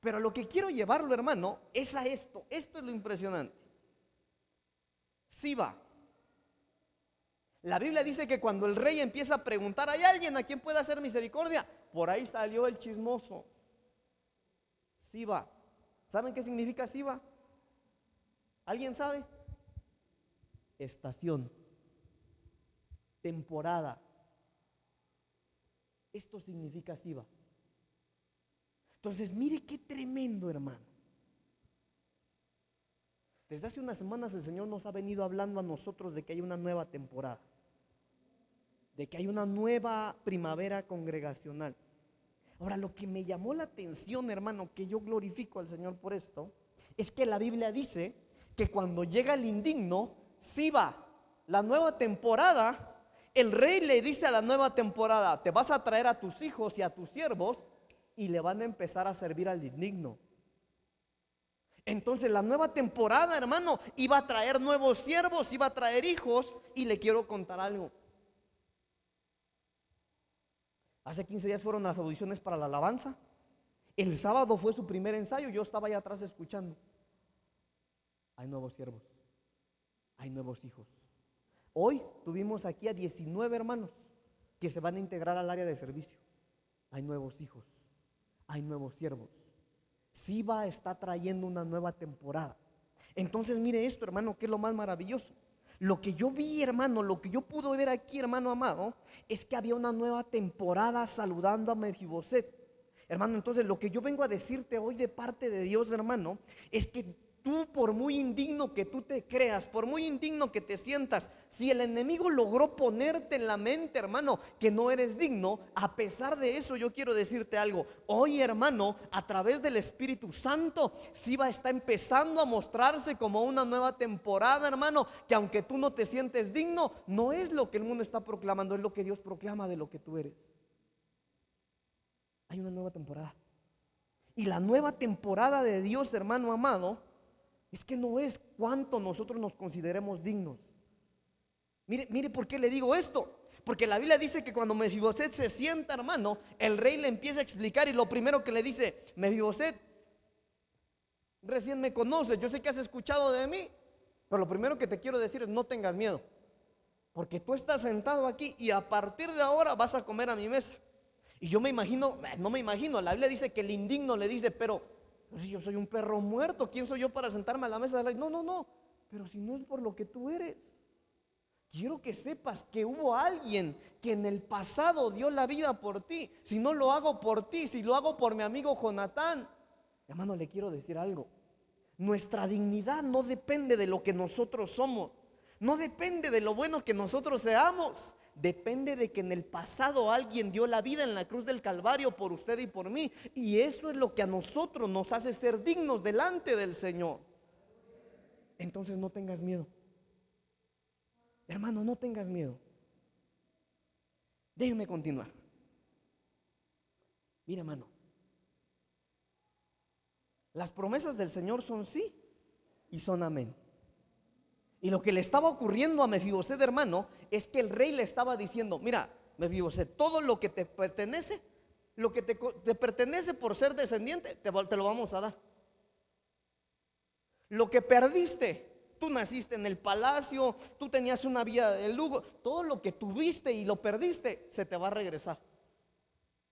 S1: Pero lo que quiero llevarlo, hermano, es a esto. Esto es lo impresionante. Siba, la Biblia dice que cuando el rey empieza a preguntar, ¿hay alguien a quien pueda hacer misericordia? Por ahí salió el chismoso. Siba. ¿Saben qué significa Siba? ¿Alguien sabe? Estación. Temporada. Esto significa Siba. Entonces, mire qué tremendo, hermano. Desde hace unas semanas el Señor nos ha venido hablando a nosotros de que hay una nueva temporada de que hay una nueva primavera congregacional. Ahora, lo que me llamó la atención, hermano, que yo glorifico al Señor por esto, es que la Biblia dice que cuando llega el indigno, si va la nueva temporada, el rey le dice a la nueva temporada, te vas a traer a tus hijos y a tus siervos y le van a empezar a servir al indigno. Entonces la nueva temporada, hermano, iba a traer nuevos siervos, iba a traer hijos y le quiero contar algo. Hace 15 días fueron las audiciones para la alabanza. El sábado fue su primer ensayo, yo estaba ahí atrás escuchando. Hay nuevos siervos, hay nuevos hijos. Hoy tuvimos aquí a 19 hermanos que se van a integrar al área de servicio. Hay nuevos hijos, hay nuevos siervos. Siba está trayendo una nueva temporada. Entonces mire esto, hermano, que es lo más maravilloso. Lo que yo vi, hermano, lo que yo pude ver aquí, hermano amado, es que había una nueva temporada saludando a Mefiboset. Hermano, entonces lo que yo vengo a decirte hoy de parte de Dios, hermano, es que tú por muy indigno que tú te creas, por muy indigno que te sientas, si el enemigo logró ponerte en la mente, hermano, que no eres digno, a pesar de eso yo quiero decirte algo. Hoy, hermano, a través del Espíritu Santo, Siba está empezando a mostrarse como una nueva temporada, hermano, que aunque tú no te sientes digno, no es lo que el mundo está proclamando, es lo que Dios proclama de lo que tú eres. Hay una nueva temporada. Y la nueva temporada de Dios, hermano amado, es que no es cuánto nosotros nos consideremos dignos. Mire, mire por qué le digo esto. Porque la Biblia dice que cuando Mefiboset se sienta, hermano, el rey le empieza a explicar y lo primero que le dice, Mefiboset, recién me conoces, yo sé que has escuchado de mí, pero lo primero que te quiero decir es no tengas miedo. Porque tú estás sentado aquí y a partir de ahora vas a comer a mi mesa. Y yo me imagino, no me imagino, la Biblia dice que el indigno le dice, pero si yo soy un perro muerto, ¿quién soy yo para sentarme a la mesa del rey? No, no, no, pero si no es por lo que tú eres. Quiero que sepas que hubo alguien que en el pasado dio la vida por ti. Si no lo hago por ti, si lo hago por mi amigo Jonatán. Hermano, le quiero decir algo. Nuestra dignidad no depende de lo que nosotros somos. No depende de lo bueno que nosotros seamos depende de que en el pasado alguien dio la vida en la cruz del Calvario por usted y por mí. Y eso es lo que a nosotros nos hace ser dignos delante del Señor. Entonces no tengas miedo. Hermano, no tengas miedo. Déjeme continuar. Mira, hermano. Las promesas del Señor son sí y son amén. Y lo que le estaba ocurriendo a Mefiboset, hermano, es que el rey le estaba diciendo, mira, Mefiboset, todo lo que te pertenece, lo que te, pertenece por ser descendiente, te, te lo vamos a dar. Lo que perdiste, tú naciste en el palacio, tú tenías una vida de lujo, todo lo que tuviste y lo perdiste, se te va a regresar.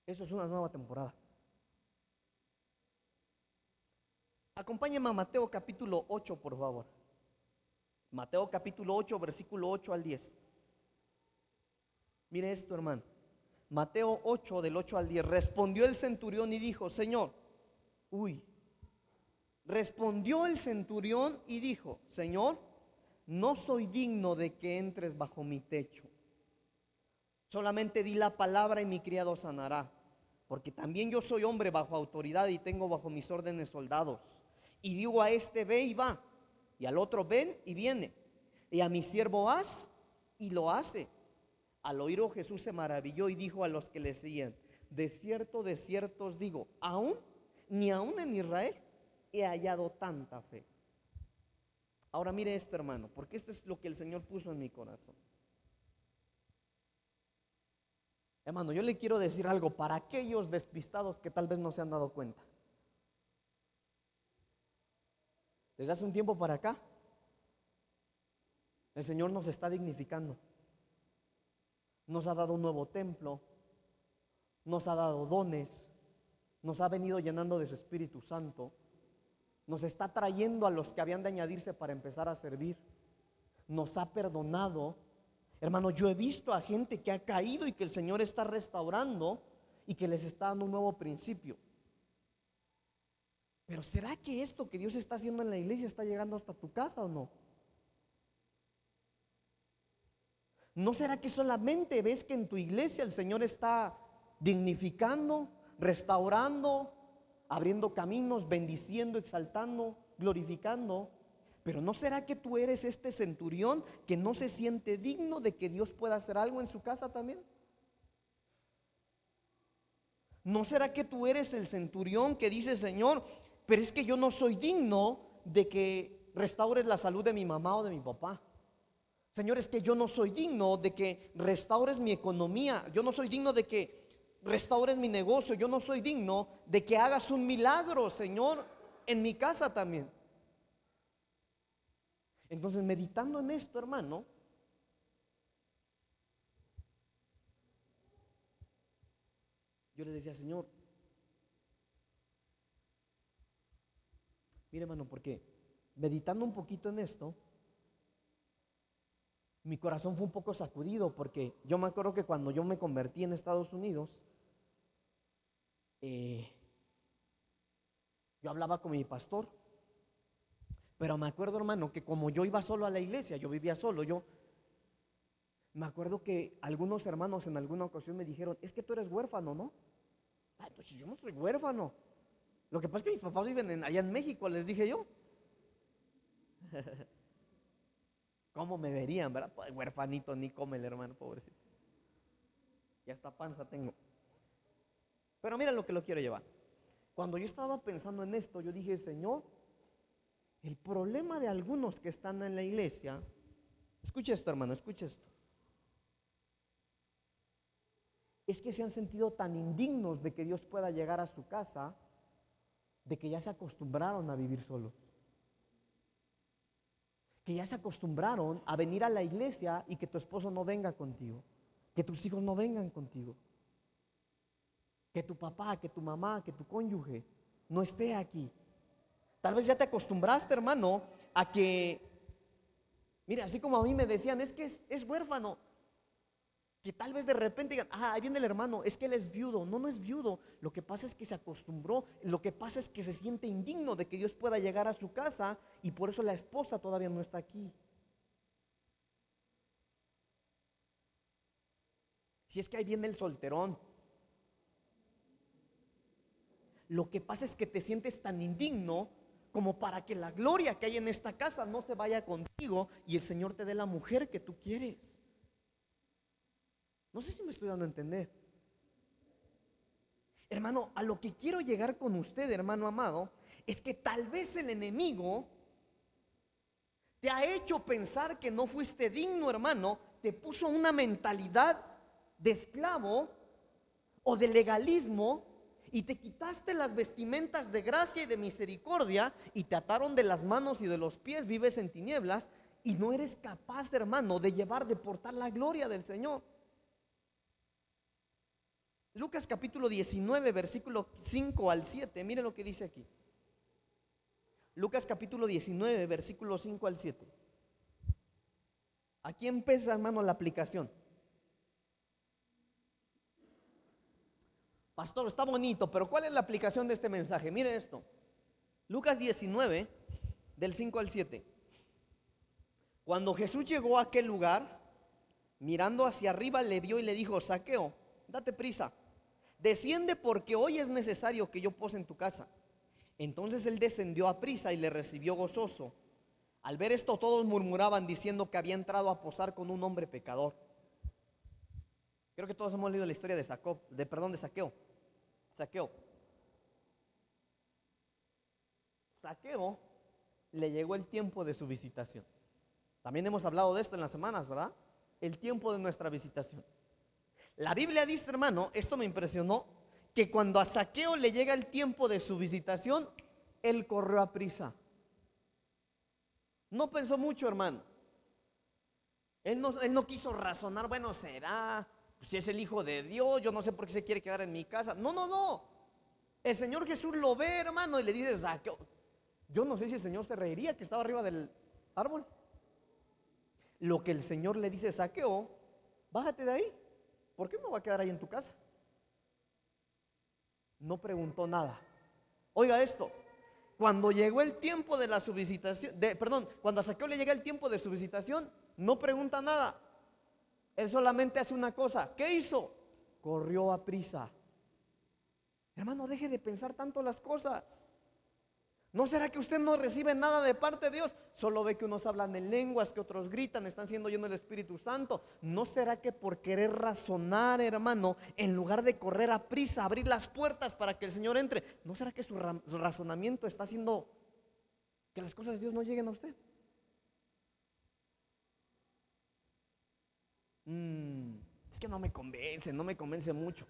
S1: Eso es una nueva temporada. Acompáñame a Mateo capítulo 8, por favor. Mateo capítulo 8, versículo 8 al 10. Mire esto, hermano. Mateo 8, del 8 al 10. Respondió el centurión y dijo, Señor, uy. Respondió el centurión y dijo, Señor, no soy digno de que entres bajo mi techo. Solamente di la palabra y mi criado sanará. Porque también yo soy hombre bajo autoridad y tengo bajo mis órdenes soldados. Y digo a este, ve y va y al otro ven y viene. Y a mi siervo haz y lo hace. Al oírlo Jesús se maravilló y dijo a los que le seguían, de cierto, de cierto os digo, aún, ni aún en Israel he hallado tanta fe. Ahora mire esto, hermano, porque esto es lo que el Señor puso en mi corazón. Hermano, yo le quiero decir algo para aquellos despistados que tal vez no se han dado cuenta. Desde hace un tiempo para acá, el Señor nos está dignificando. Nos ha dado un nuevo templo, nos ha dado dones, nos ha venido llenando de su Espíritu Santo, nos está trayendo a los que habían de añadirse para empezar a servir, nos ha perdonado. Hermano, yo he visto a gente que ha caído y que el Señor está restaurando y que les está dando un nuevo principio. Pero ¿será que esto que Dios está haciendo en la iglesia está llegando hasta tu casa o no? ¿No será que solamente ves que en tu iglesia el Señor está dignificando, restaurando, abriendo caminos, bendiciendo, exaltando, glorificando? Pero ¿no será que tú eres este centurión que no se siente digno de que Dios pueda hacer algo en su casa también? ¿No será que tú eres el centurión que dice, Señor, pero es que yo no soy digno de que restaures la salud de mi mamá o de mi papá. Señor, es que yo no soy digno de que restaures mi economía. Yo no soy digno de que restaures mi negocio. Yo no soy digno de que hagas un milagro, Señor, en mi casa también. Entonces, meditando en esto, hermano, yo le decía, Señor, Mire, hermano, porque meditando un poquito en esto, mi corazón fue un poco sacudido porque yo me acuerdo que cuando yo me convertí en Estados Unidos, eh, yo hablaba con mi pastor, pero me acuerdo hermano que como yo iba solo a la iglesia, yo vivía solo, yo me acuerdo que algunos hermanos en alguna ocasión me dijeron, es que tú eres huérfano, ¿no? Ay, pues yo no soy huérfano. Lo que pasa es que mis papás viven allá en México, les dije yo. ¿Cómo me verían, verdad? Pues, huerfanito ni come hermano, pobrecito. Ya hasta panza tengo. Pero mira lo que lo quiero llevar. Cuando yo estaba pensando en esto, yo dije, Señor, el problema de algunos que están en la iglesia, escuche esto, hermano, escuche esto. Es que se han sentido tan indignos de que Dios pueda llegar a su casa, de que ya se acostumbraron a vivir solos que ya se acostumbraron a venir a la iglesia y que tu esposo no venga contigo, que tus hijos no vengan contigo, que tu papá, que tu mamá, que tu cónyuge no esté aquí. Tal vez ya te acostumbraste, hermano, a que, mira, así como a mí me decían, es que es, es huérfano, que tal vez de repente digan, ah, ahí viene el hermano, es que él es viudo. No, no es viudo. Lo que pasa es que se acostumbró, lo que pasa es que se siente indigno de que Dios pueda llegar a su casa y por eso la esposa todavía no está aquí. Si es que ahí viene el solterón. Lo que pasa es que te sientes tan indigno como para que la gloria que hay en esta casa no se vaya contigo y el Señor te dé la mujer que tú quieres. No sé si me estoy dando a entender. Hermano, a lo que quiero llegar con usted, hermano amado, es que tal vez el enemigo te ha hecho pensar que no fuiste digno, hermano, te puso una mentalidad de esclavo o de legalismo y te quitaste las vestimentas de gracia y de misericordia y te ataron de las manos y de los pies, vives en tinieblas y no eres capaz, hermano, de llevar, de portar la gloria del Señor. Lucas capítulo 19, versículo 5 al 7. Mire lo que dice aquí. Lucas capítulo 19, versículo 5 al 7. Aquí empieza, hermano, la aplicación. Pastor, está bonito, pero ¿cuál es la aplicación de este mensaje? Mire esto. Lucas 19, del 5 al 7. Cuando Jesús llegó a aquel lugar, mirando hacia arriba, le vio y le dijo, saqueo, date prisa desciende porque hoy es necesario que yo pose en tu casa. Entonces él descendió a prisa y le recibió gozoso. Al ver esto todos murmuraban diciendo que había entrado a posar con un hombre pecador. Creo que todos hemos leído la historia de de perdón, de Saqueo. Saqueo. Saqueo le llegó el tiempo de su visitación. También hemos hablado de esto en las semanas, ¿verdad? El tiempo de nuestra visitación. La Biblia dice, hermano, esto me impresionó, que cuando a Saqueo le llega el tiempo de su visitación, él corrió a prisa. No pensó mucho, hermano. Él no, él no quiso razonar, bueno, será, si es el Hijo de Dios, yo no sé por qué se quiere quedar en mi casa. No, no, no. El Señor Jesús lo ve, hermano, y le dice, Saqueo, yo no sé si el Señor se reiría que estaba arriba del árbol. Lo que el Señor le dice, Saqueo, bájate de ahí. ¿Por qué me va a quedar ahí en tu casa? No preguntó nada. Oiga esto, cuando llegó el tiempo de la su visitación, de, perdón, cuando a Saqueo le llega el tiempo de su visitación, no pregunta nada. Él solamente hace una cosa. ¿Qué hizo? Corrió a prisa. Hermano, deje de pensar tanto las cosas. ¿No será que usted no recibe nada de parte de Dios? Solo ve que unos hablan en lenguas, que otros gritan, están siendo llenos del Espíritu Santo. ¿No será que por querer razonar, hermano, en lugar de correr a prisa, abrir las puertas para que el Señor entre, ¿no será que su, razonamiento está haciendo que las cosas de Dios no lleguen a usted? Mm, es que no me convence, no me convence mucho.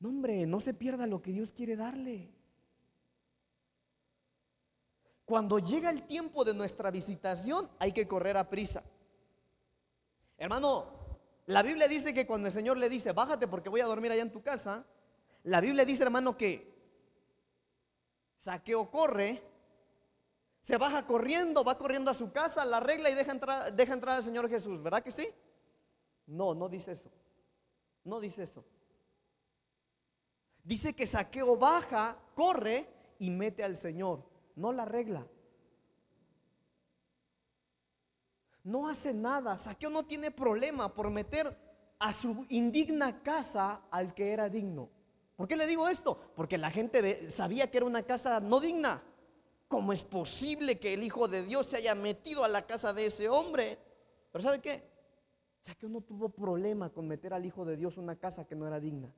S1: No, hombre, no se pierda lo que Dios quiere darle. Cuando llega el tiempo de nuestra visitación, hay que correr a prisa. Hermano, la Biblia dice que cuando el Señor le dice, bájate porque voy a dormir allá en tu casa, la Biblia dice, hermano, que Saqueo corre Se baja corriendo, va corriendo a su casa, la arregla y deja entrar, deja entrar al Señor Jesús, ¿verdad que sí? No, no dice eso. No dice eso. Dice que Saqueo baja, corre y mete al Señor. No la arregla. No hace nada. Saqueo no tiene problema por meter a su indigna casa al que era digno. ¿Por qué le digo esto? Porque la gente sabía que era una casa no digna. ¿Cómo es posible que el Hijo de Dios se haya metido a la casa de ese hombre? Pero ¿sabe qué? Saqueo no tuvo problema con meter al Hijo de Dios una casa que no era digna.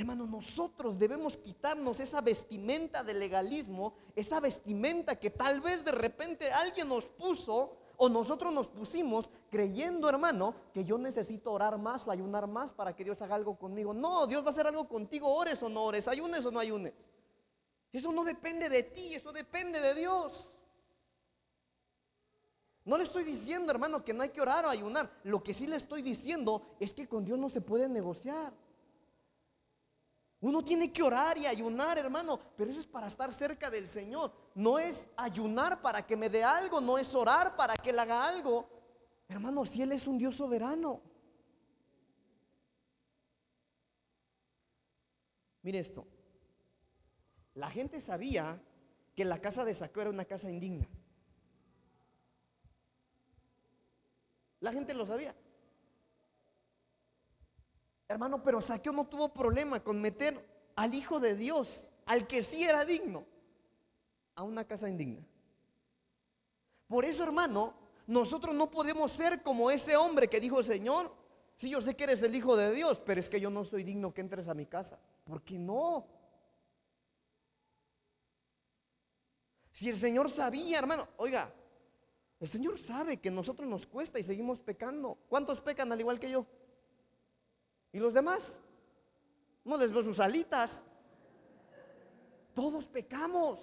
S1: Hermano, nosotros debemos quitarnos esa vestimenta de legalismo, esa vestimenta que tal vez de repente alguien nos puso o nosotros nos pusimos creyendo, hermano, que yo necesito orar más o ayunar más para que Dios haga algo conmigo. No, Dios va a hacer algo contigo, ores o no ores, ayunes o no ayunes. Eso no depende de ti, eso depende de Dios. No le estoy diciendo, hermano, que no hay que orar o ayunar. Lo que sí le estoy diciendo es que con Dios no se puede negociar. Uno tiene que orar y ayunar, hermano, pero eso es para estar cerca del Señor. No es ayunar para que me dé algo, no es orar para que Él haga algo. Hermano, si Él es un Dios soberano. Mire esto. La gente sabía que la casa de Saqueo era una casa indigna. La gente lo sabía. Hermano, pero Saqueo no tuvo problema con meter al Hijo de Dios, al que sí era digno, a una casa indigna. Por eso, hermano, nosotros no podemos ser como ese hombre que dijo, Señor, sí, yo sé que eres el Hijo de Dios, pero es que yo no soy digno que entres a mi casa. ¿Por qué no? Si el Señor sabía, hermano, oiga, el Señor sabe que nosotros nos cuesta y seguimos pecando. ¿Cuántos pecan al igual que yo? ¿Y los demás? No les veo sus alitas. Todos pecamos.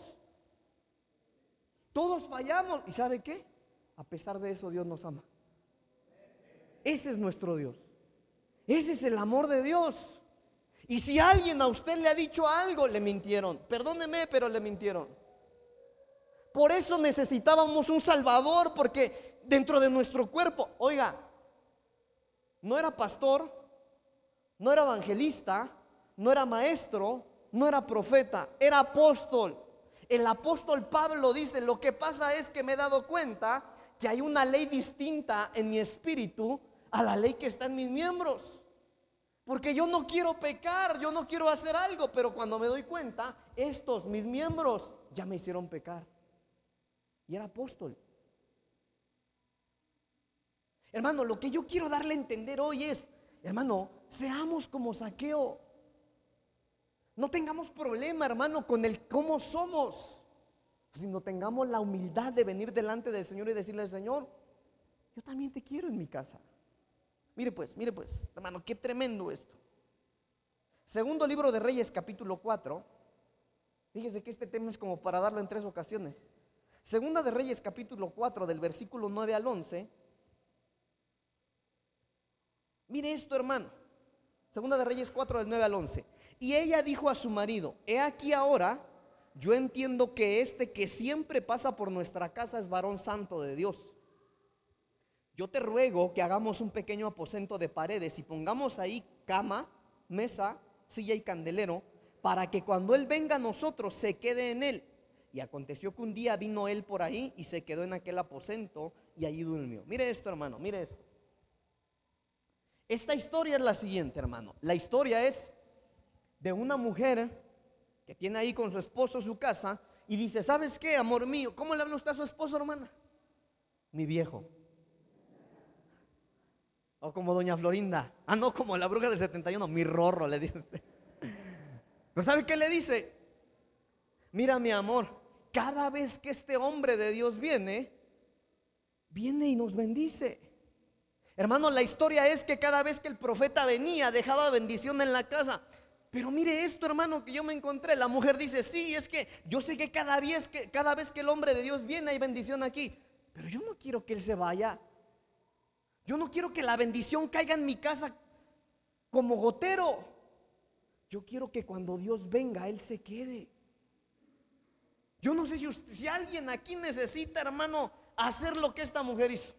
S1: Todos fallamos. ¿Y sabe qué? A pesar de eso Dios nos ama. Ese es nuestro Dios. Ese es el amor de Dios. Y si alguien a usted le ha dicho algo, le mintieron. Perdóneme, pero le mintieron. Por eso necesitábamos un Salvador, porque dentro de nuestro cuerpo, oiga, no era pastor, no era evangelista, no era maestro, no era profeta, era apóstol. El apóstol Pablo dice, lo que pasa es que me he dado cuenta que hay una ley distinta en mi espíritu a la ley que está en mis miembros. Porque yo no quiero pecar, yo no quiero hacer algo, pero cuando me doy cuenta, estos, mis miembros, ya me hicieron pecar. Y era apóstol. Hermano, lo que yo quiero darle a entender hoy es, hermano, seamos como saqueo. No tengamos problema, hermano, con el cómo somos, sino tengamos la humildad de venir delante del Señor y decirle, Señor, yo también te quiero en mi casa. Mire pues, mire pues, hermano, qué tremendo esto. Segundo libro de Reyes, capítulo 4. Fíjese que este tema es como para darlo en tres ocasiones. Segunda de Reyes, capítulo 4, del versículo 9 al 11. Mire esto, hermano. Segunda de Reyes 4 del 9 al 11. Y ella dijo a su marido, he aquí ahora, yo entiendo que este que siempre pasa por nuestra casa es varón santo de Dios. Yo te ruego que hagamos un pequeño aposento de paredes y pongamos ahí cama, mesa, silla y candelero, para que cuando Él venga a nosotros se quede en Él. Y aconteció que un día vino Él por ahí y se quedó en aquel aposento y allí durmió. Mire esto, hermano, mire esto. Esta historia es la siguiente, hermano. La historia es de una mujer que tiene ahí con su esposo su casa y dice, ¿sabes qué, amor mío? ¿Cómo le habla usted a su esposo, hermana? Mi viejo. O como doña Florinda. Ah, no, como la bruja del 71, mi rorro, le dice usted. Pero ¿sabe qué le dice? Mira, mi amor, cada vez que este hombre de Dios viene, viene y nos bendice. Hermano, la historia es que cada vez que el profeta venía dejaba bendición en la casa. Pero mire esto, hermano, que yo me encontré. La mujer dice, sí, es que yo sé que cada vez que, cada vez que el hombre de Dios viene hay bendición aquí. Pero yo no quiero que él se vaya. Yo no quiero que la bendición caiga en mi casa como gotero. Yo quiero que cuando Dios venga, Él se quede. Yo no sé si, si alguien aquí necesita, hermano, hacer lo que esta mujer hizo.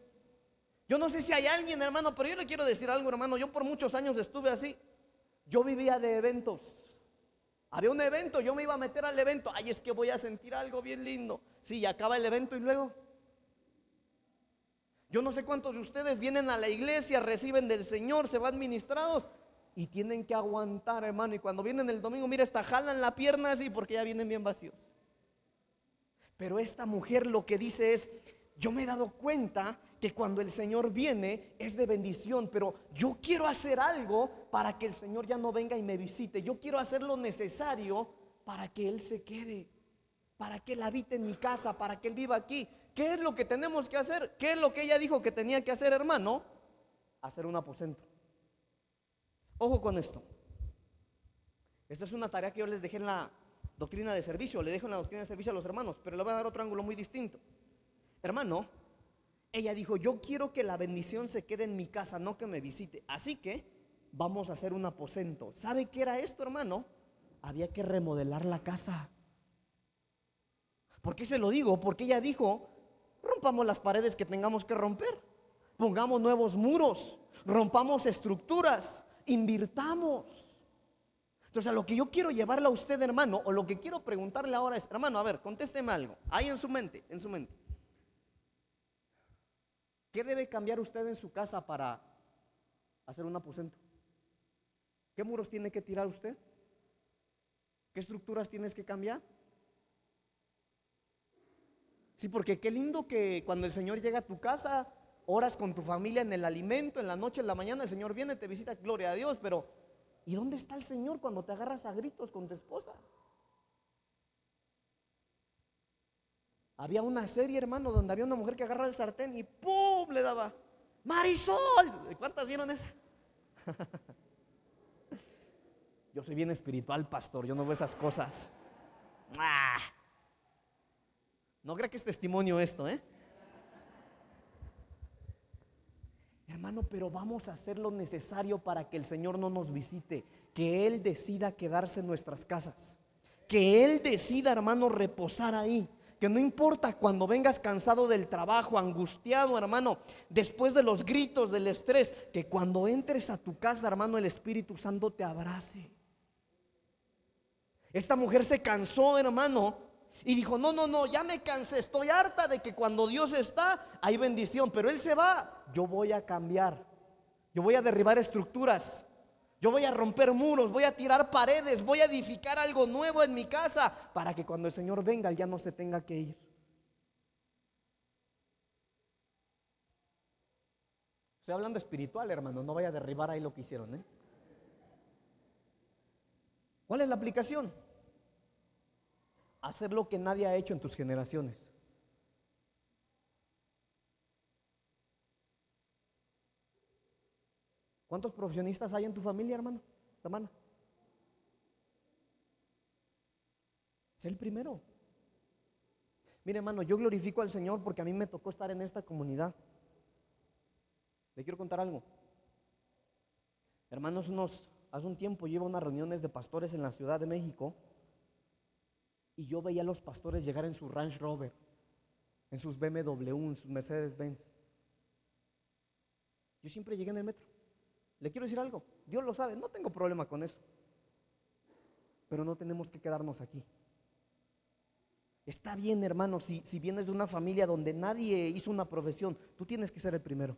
S1: Yo no sé si hay alguien, hermano, pero yo le quiero decir algo, hermano. Yo por muchos años estuve así. Yo vivía de eventos. Había un evento, yo me iba a meter al evento. Ay, es que voy a sentir algo bien lindo. Sí, acaba el evento y luego. Yo no sé cuántos de ustedes vienen a la iglesia, reciben del Señor, se van ministrados y tienen que aguantar, hermano. Y cuando vienen el domingo, mira, hasta jalan la pierna así porque ya vienen bien vacíos. Pero esta mujer lo que dice es, yo me he dado cuenta que cuando el Señor viene es de bendición, pero yo quiero hacer algo para que el Señor ya no venga y me visite. Yo quiero hacer lo necesario para que Él se quede, para que Él habite en mi casa, para que Él viva aquí. ¿Qué es lo que tenemos que hacer? ¿Qué es lo que ella dijo que tenía que hacer, hermano? Hacer un aposento. Ojo con esto. Esta es una tarea que yo les dejé en la doctrina de servicio, le dejo en la doctrina de servicio a los hermanos, pero le voy a dar otro ángulo muy distinto. Hermano, ella dijo, yo quiero que la bendición se quede en mi casa, no que me visite. Así que vamos a hacer un aposento. ¿Sabe qué era esto, hermano? Había que remodelar la casa. ¿Por qué se lo digo? Porque ella dijo, rompamos las paredes que tengamos que romper, pongamos nuevos muros, rompamos estructuras, invirtamos. Entonces, a lo que yo quiero llevarle a usted, hermano, o lo que quiero preguntarle ahora es, hermano, a ver, contésteme algo, ahí en su mente, en su mente. ¿Qué debe cambiar usted en su casa para hacer un aposento? ¿Qué muros tiene que tirar usted? ¿Qué estructuras tienes que cambiar? Sí, porque qué lindo que cuando el Señor llega a tu casa, oras con tu familia en el alimento, en la noche, en la mañana, el Señor viene, te visita, gloria a Dios, pero ¿y dónde está el Señor cuando te agarras a gritos con tu esposa? Había una serie, hermano, donde había una mujer que agarraba el sartén y ¡pum! le daba Marisol. ¿Cuántas vieron esa? yo soy bien espiritual, pastor, yo no veo esas cosas. ¡Ah! No crea que es testimonio esto, ¿eh? Hermano, pero vamos a hacer lo necesario para que el Señor no nos visite, que Él decida quedarse en nuestras casas, que Él decida, hermano, reposar ahí que no importa cuando vengas cansado del trabajo, angustiado, hermano, después de los gritos, del estrés, que cuando entres a tu casa, hermano, el Espíritu Santo te abrace. Esta mujer se cansó, hermano, y dijo, no, no, no, ya me cansé, estoy harta de que cuando Dios está, hay bendición, pero Él se va, yo voy a cambiar, yo voy a derribar estructuras, yo voy a romper muros, voy a tirar paredes, voy a edificar algo nuevo en mi casa para que cuando el Señor venga ya no se tenga que ir. Estoy hablando espiritual, hermano, no vaya a derribar ahí lo que hicieron. ¿eh? ¿Cuál es la aplicación? Hacer lo que nadie ha hecho en tus generaciones. ¿Cuántos profesionistas hay en tu familia, hermano? Hermana. Es el primero. Mire, hermano, yo glorifico al Señor porque a mí me tocó estar en esta comunidad. Le quiero contar algo. Hermanos, hace un tiempo llevo unas reuniones de pastores en la Ciudad de México y yo veía a los pastores llegar en su Range Rover, en sus BMW, en sus Mercedes Benz. Yo siempre llegué en el metro. Le quiero decir algo, Dios lo sabe, no tengo problema con eso. Pero no tenemos que quedarnos aquí. Está bien, hermano, si, si vienes de una familia donde nadie hizo una profesión, tú tienes que ser el primero.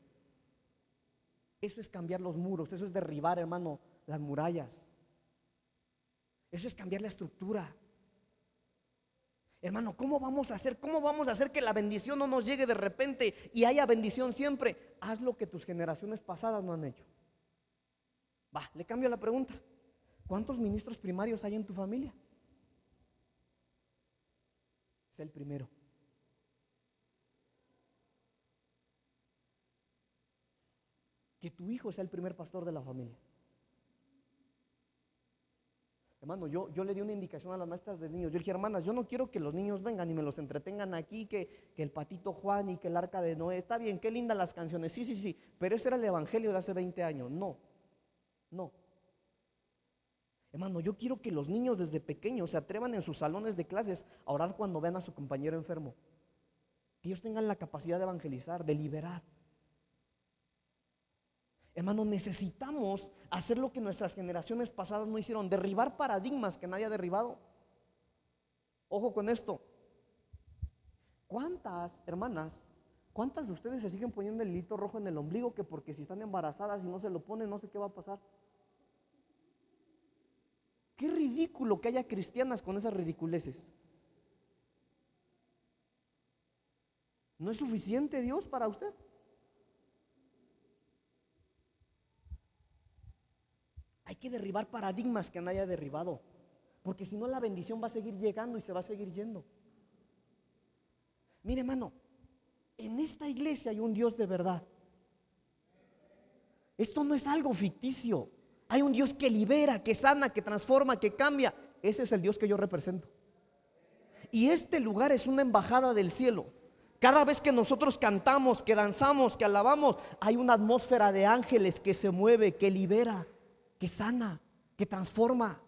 S1: Eso es cambiar los muros, eso es derribar, hermano, las murallas. Eso es cambiar la estructura. Hermano, ¿cómo vamos a hacer? ¿Cómo vamos a hacer que la bendición no nos llegue de repente y haya bendición siempre? Haz lo que tus generaciones pasadas no han hecho. Va, le cambio la pregunta. ¿Cuántos ministros primarios hay en tu familia? Es el primero. Que tu hijo sea el primer pastor de la familia. Hermano, yo, yo le di una indicación a las maestras de niños. Yo dije, hermanas, yo no quiero que los niños vengan y me los entretengan aquí, que, que el patito Juan y que el arca de Noé. Está bien, qué lindas las canciones. Sí, sí, sí. Pero ese era el evangelio de hace 20 años. No, no. Hermano, yo quiero que los niños desde pequeños se atrevan en sus salones de clases a orar cuando vean a su compañero enfermo. Que ellos tengan la capacidad de evangelizar, de liberar. Hermano, necesitamos hacer lo que nuestras generaciones pasadas no hicieron, derribar paradigmas que nadie ha derribado. Ojo con esto. ¿Cuántas, hermanas, cuántas de ustedes se siguen poniendo el hilito rojo en el ombligo que porque si están embarazadas y no se lo ponen, no sé qué va a pasar? Qué ridículo que haya cristianas con esas ridiculeces. ¿No es suficiente Dios para usted? Hay que derribar paradigmas que nadie haya derribado, porque si no la bendición va a seguir llegando y se va a seguir yendo. Mire hermano, en esta iglesia hay un Dios de verdad. Esto no es algo ficticio. Hay un Dios que libera, que sana, que transforma, que cambia. Ese es el Dios que yo represento. Y este lugar es una embajada del cielo. Cada vez que nosotros cantamos, que danzamos, que alabamos, hay una atmósfera de ángeles que se mueve, que libera, que sana, que transforma.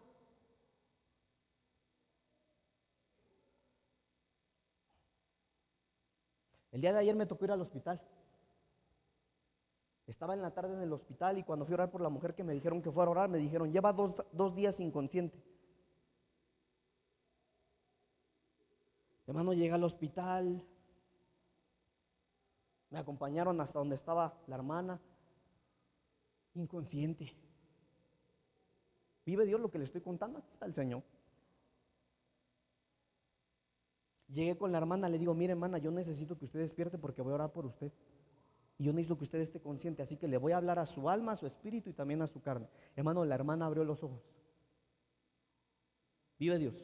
S1: El día de ayer me tocó ir al hospital. Estaba en la tarde en el hospital y cuando fui a orar por la mujer que me dijeron que fuera a orar, me dijeron, lleva dos, días inconsciente. Hermano, llegué al hospital, me acompañaron hasta donde estaba la hermana, inconsciente. ¿Vive Dios lo que le estoy contando? Aquí está el Señor. Llegué con la hermana, le digo, mire hermana, yo necesito que usted despierte porque voy a orar por usted. Y yo necesito que usted esté consciente, así que le voy a hablar a su alma, a su espíritu y también a su carne. Hermano, la hermana abrió los ojos. Vive Dios.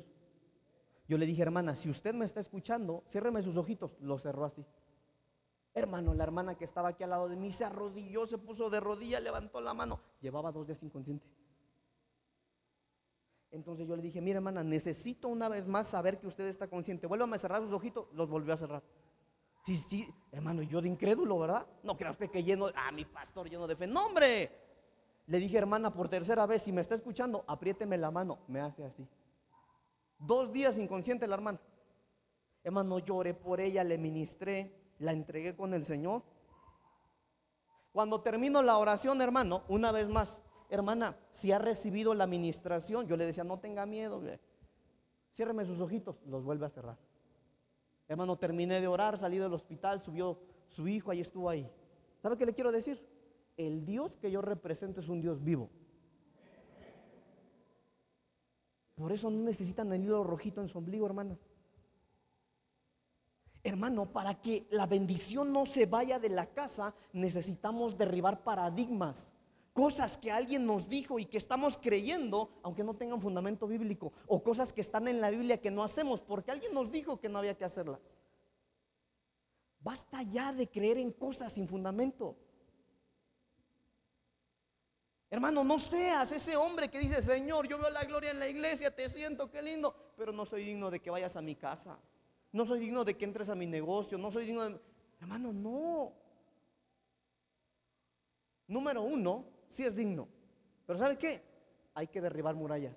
S1: Yo le dije, hermana, si usted me está escuchando, ciérreme sus ojitos. Lo cerró así. Hermano, la hermana que estaba aquí al lado de mí se arrodilló, se puso de rodilla, levantó la mano. Llevaba dos días inconsciente. Entonces yo le dije, mire hermana, necesito una vez más saber que usted está consciente. Vuélvame a cerrar sus ojitos. Los volvió a cerrar. Sí, sí, hermano, yo de incrédulo, ¿verdad? No crea usted que lleno, ah, mi pastor lleno de fe. No, hombre. Le dije, hermana, por tercera vez, si me está escuchando, apriéteme la mano. Me hace así. Dos días inconsciente la hermana. Hermano, lloré por ella, le ministré, la entregué con el Señor. Cuando termino la oración, hermano, una vez más, hermana, si ha recibido la ministración, yo le decía, no tenga miedo, ciérreme sus ojitos, los vuelve a cerrar. Hermano, terminé de orar, salí del hospital, subió su hijo, ahí estuvo ahí. ¿Sabe qué le quiero decir? El Dios que yo represento es un Dios vivo. Por eso no necesitan el hilo rojito en su ombligo, hermanas. Hermano, para que la bendición no se vaya de la casa, necesitamos derribar paradigmas cosas que alguien nos dijo y que estamos creyendo, aunque no tengan fundamento bíblico, o cosas que están en la Biblia que no hacemos porque alguien nos dijo que no había que hacerlas. Basta ya de creer en cosas sin fundamento. Hermano, no seas ese hombre que dice, Señor, yo veo la gloria en la iglesia, te siento, qué lindo, pero no soy digno de que vayas a mi casa. No soy digno de que entres a mi negocio, no soy digno de... Hermano, no. Número uno, sí es digno. Pero ¿sabe qué? Hay que derribar murallas.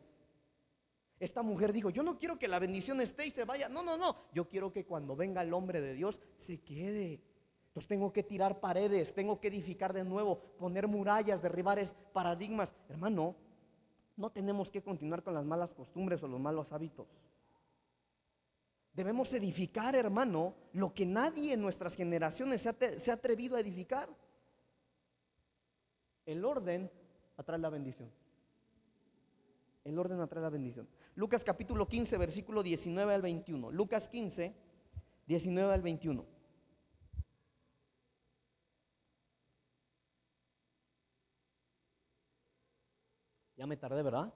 S1: Esta mujer dijo, yo no quiero que la bendición esté y se vaya. No, no, no. Yo quiero que cuando venga el hombre de Dios se quede. Entonces tengo que tirar paredes, tengo que edificar de nuevo, poner murallas, derribar paradigmas. Hermano, no tenemos que continuar con las malas costumbres o los malos hábitos. Debemos edificar, hermano, lo que nadie en nuestras generaciones se ha, se ha atrevido a edificar. El orden atrae la bendición. El orden atrae la bendición. Lucas capítulo 15, versículo 19 al 21. Lucas 15, 19 al 21. Ya me tardé, ¿verdad?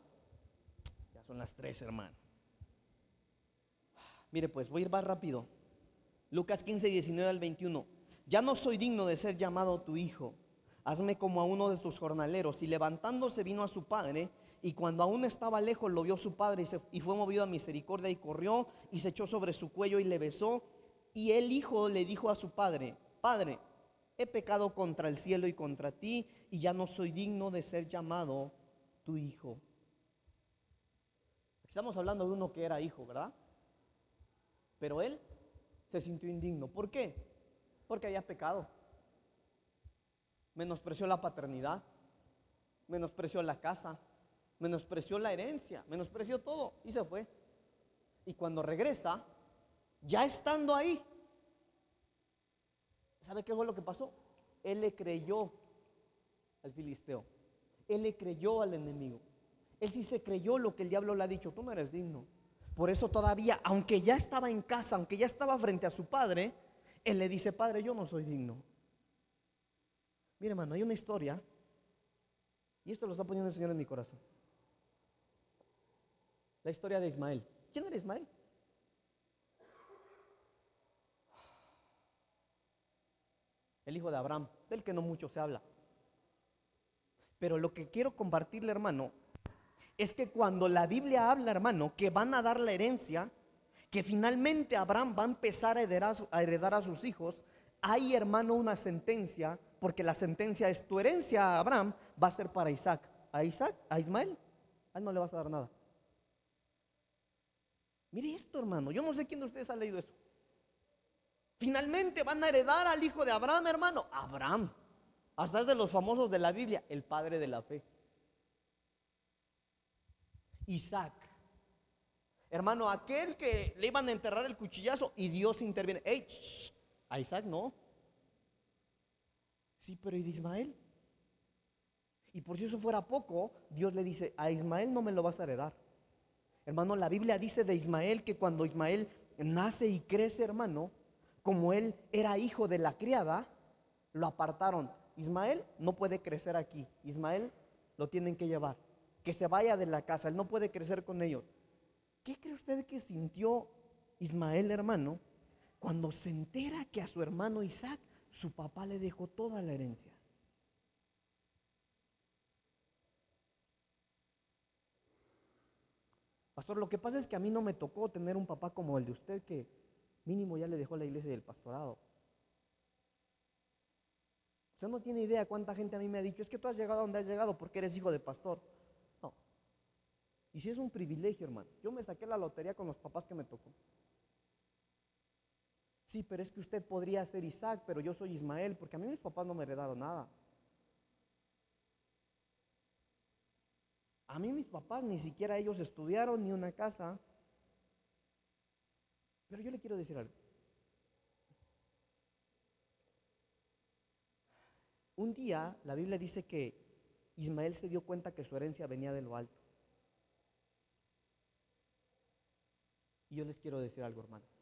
S1: Ya son las tres, hermano. Mire, pues voy a ir más rápido. Lucas 15, 19 al 21. Ya no soy digno de ser llamado tu hijo hazme como a uno de tus jornaleros. Y levantándose vino a su padre, y cuando aún estaba lejos lo vio su padre, y, fue movido a misericordia, y corrió, y se echó sobre su cuello, y le besó. Y el hijo le dijo a su padre, Padre, he pecado contra el cielo y contra ti, y ya no soy digno de ser llamado tu hijo. Estamos hablando de uno que era hijo, ¿verdad? Pero él se sintió indigno. ¿Por qué? Porque había pecado. Menospreció la paternidad, menospreció la casa, menospreció la herencia, menospreció todo y se fue. Y cuando regresa, ya estando ahí, ¿sabe qué fue lo que pasó? Él le creyó al filisteo, él le creyó al enemigo. Él sí se creyó lo que el diablo le ha dicho, tú no eres digno. Por eso todavía, aunque ya estaba en casa, aunque ya estaba frente a su padre, él le dice, padre, yo no soy digno. Mire, hermano, hay una historia, y esto lo está poniendo el Señor en mi corazón. La historia de Ismael. ¿Quién era Ismael? El hijo de Abraham, del que no mucho se habla. Pero lo que quiero compartirle, hermano, es que cuando la Biblia habla, hermano, que van a dar la herencia, que finalmente Abraham va a empezar a heredar a, sus hijos, hay, hermano, una sentencia, porque la sentencia es tu herencia a Abraham va a ser para Isaac. A Isaac, a Ismael, a él no le vas a dar nada. Mire esto, hermano, yo no sé quién de ustedes ha leído eso. Finalmente van a heredar al hijo de Abraham, hermano. Abraham, hasta es de los famosos de la Biblia, el padre de la fe. Isaac. Hermano, aquel que le iban a enterrar el cuchillazo y Dios interviene. ¡Ey! A Isaac no. Sí, pero ¿y de Ismael? Y por si eso fuera poco, Dios le dice, a Ismael no me lo vas a heredar. Hermano, la Biblia dice de Ismael que cuando Ismael nace y crece, hermano, como él era hijo de la criada, lo apartaron. Ismael no puede crecer aquí. Ismael lo tienen que llevar que se vaya de la casa, él no puede crecer con ellos. ¿Qué cree usted que sintió Ismael, hermano, cuando se entera que a su hermano Isaac su papá le dejó toda la herencia? Pastor, lo que pasa es que a mí no me tocó tener un papá como el de usted que mínimo ya le dejó la iglesia y el pastorado. Usted no tiene idea cuánta gente a mí me ha dicho, es que tú has llegado a donde has llegado porque eres hijo de pastor. Y si es un privilegio, hermano. Yo me saqué la lotería con los papás que me tocó. Sí, pero es que usted podría ser Isaac, pero yo soy Ismael, porque a mí mis papás no me heredaron nada. A mí mis papás ni siquiera ellos estudiaron ni una casa. Pero yo le quiero decir algo. Un día la Biblia dice que Ismael se dio cuenta que su herencia venía de lo alto. Y yo les quiero decir algo, hermano.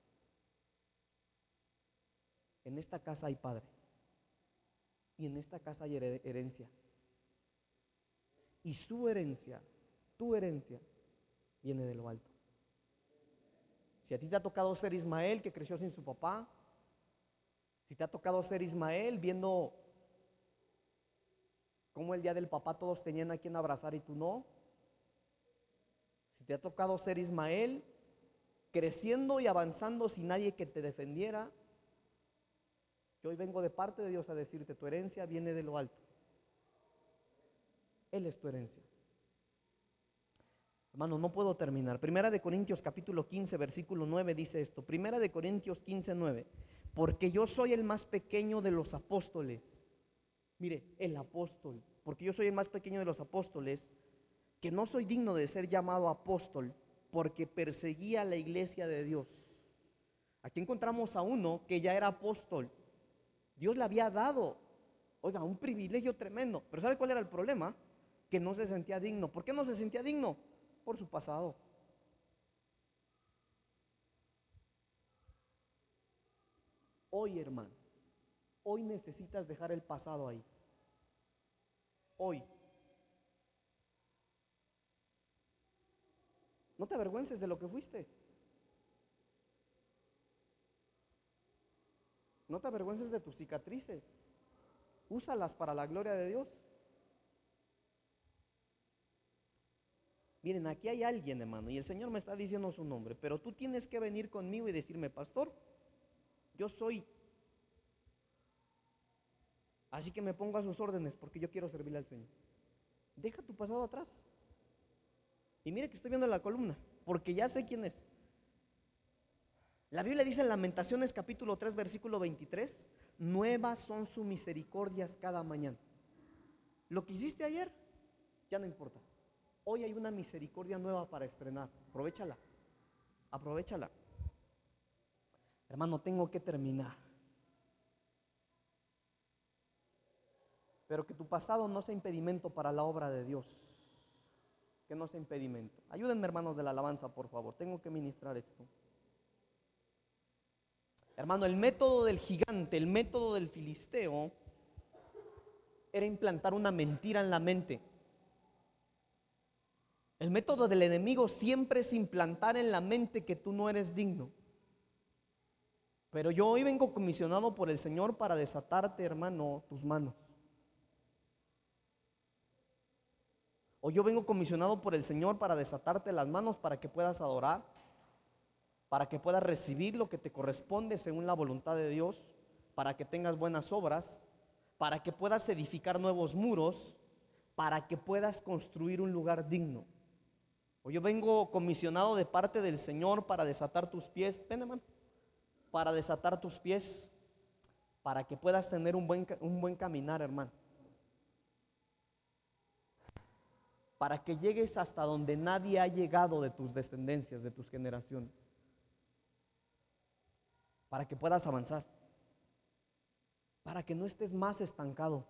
S1: En esta casa hay padre. Y en esta casa hay herencia. Y su herencia, tu herencia, viene de lo alto. Si a ti te ha tocado ser Ismael, que creció sin su papá, si te ha tocado ser Ismael viendo cómo el día del papá todos tenían a quien abrazar y tú no, si te ha tocado ser Ismael creciendo y avanzando sin nadie que te defendiera, yo hoy vengo de parte de Dios a decirte, tu herencia viene de lo alto. Él es tu herencia. Hermano, no puedo terminar. Primera de Corintios capítulo 15, versículo 9 dice esto. Primera de Corintios 15, 9. Porque yo soy el más pequeño de los apóstoles. Mire, el apóstol. Porque yo soy el más pequeño de los apóstoles, que no soy digno de ser llamado apóstol porque perseguía la iglesia de Dios. Aquí encontramos a uno que ya era apóstol. Dios le había dado, oiga, un privilegio tremendo. Pero ¿sabe cuál era el problema? Que no se sentía digno. ¿Por qué no se sentía digno? Por su pasado. Hoy, hermano, hoy necesitas dejar el pasado ahí. Hoy. No te avergüences de lo que fuiste. No te avergüences de tus cicatrices. Úsalas para la gloria de Dios. Miren, aquí hay alguien, hermano, y el Señor me está diciendo su nombre, pero tú tienes que venir conmigo y decirme, pastor, yo soy. Así que me pongo a sus órdenes porque yo quiero servirle al Señor. Deja tu pasado atrás. Y mire que estoy viendo la columna. porque ya sé quién es. La Biblia dice en Lamentaciones capítulo 3 versículo 23, nuevas son sus misericordias cada mañana. Lo que hiciste ayer ya no importa. Hoy hay una misericordia nueva para estrenar. Aprovechala. Aprovechala. Hermano, tengo que terminar. Pero que tu pasado no sea impedimento para la obra de Dios. Que no sea impedimento. Ayúdenme, hermanos de la alabanza, por favor. Tengo que ministrar esto. Hermano, el método del gigante, el método del filisteo, era implantar una mentira en la mente. El método del enemigo siempre es implantar en la mente que tú no eres digno. Pero yo hoy vengo comisionado por el Señor para desatarte, hermano, tus manos. O yo vengo comisionado por el Señor para desatarte las manos para que puedas adorar, para que puedas recibir lo que te corresponde según la voluntad de Dios, para que tengas buenas obras, para que puedas edificar nuevos muros, para que puedas construir un lugar digno. O yo vengo comisionado de parte del Señor para desatar tus pies, ven hermano, para desatar tus pies, para que puedas tener un buen, un buen caminar, hermano. para que llegues hasta donde nadie ha llegado de tus descendencias, de tus generaciones, para que puedas avanzar, para que no estés más estancado.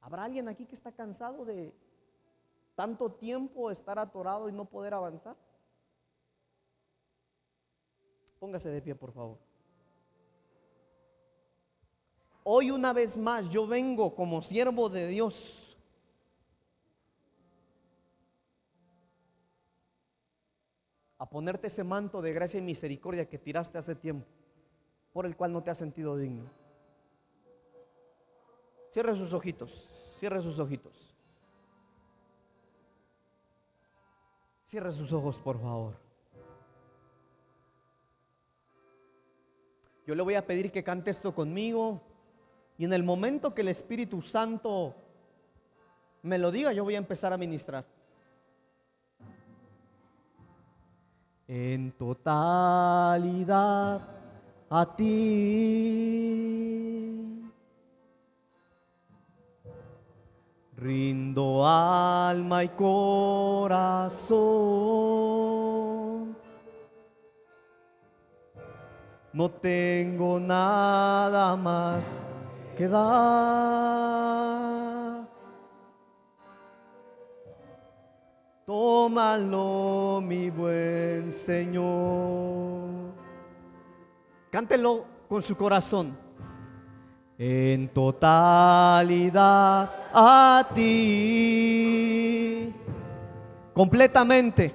S1: ¿Habrá alguien aquí que está cansado de tanto tiempo estar atorado y no poder avanzar? Póngase de pie, por favor. Hoy una vez más yo vengo como siervo de Dios. A ponerte ese manto de gracia y misericordia que tiraste hace tiempo, por el cual no te has sentido digno. Cierre sus ojitos, cierre sus ojitos. Cierre sus ojos, por favor. Yo le voy a pedir que cante esto conmigo. Y en el momento que el Espíritu Santo me lo diga, yo voy a empezar a ministrar. En totalidad a ti. Rindo alma y corazón. No tengo nada más que Tómalo, mi buen Señor. Cántelo con su corazón. En totalidad a ti. Completamente.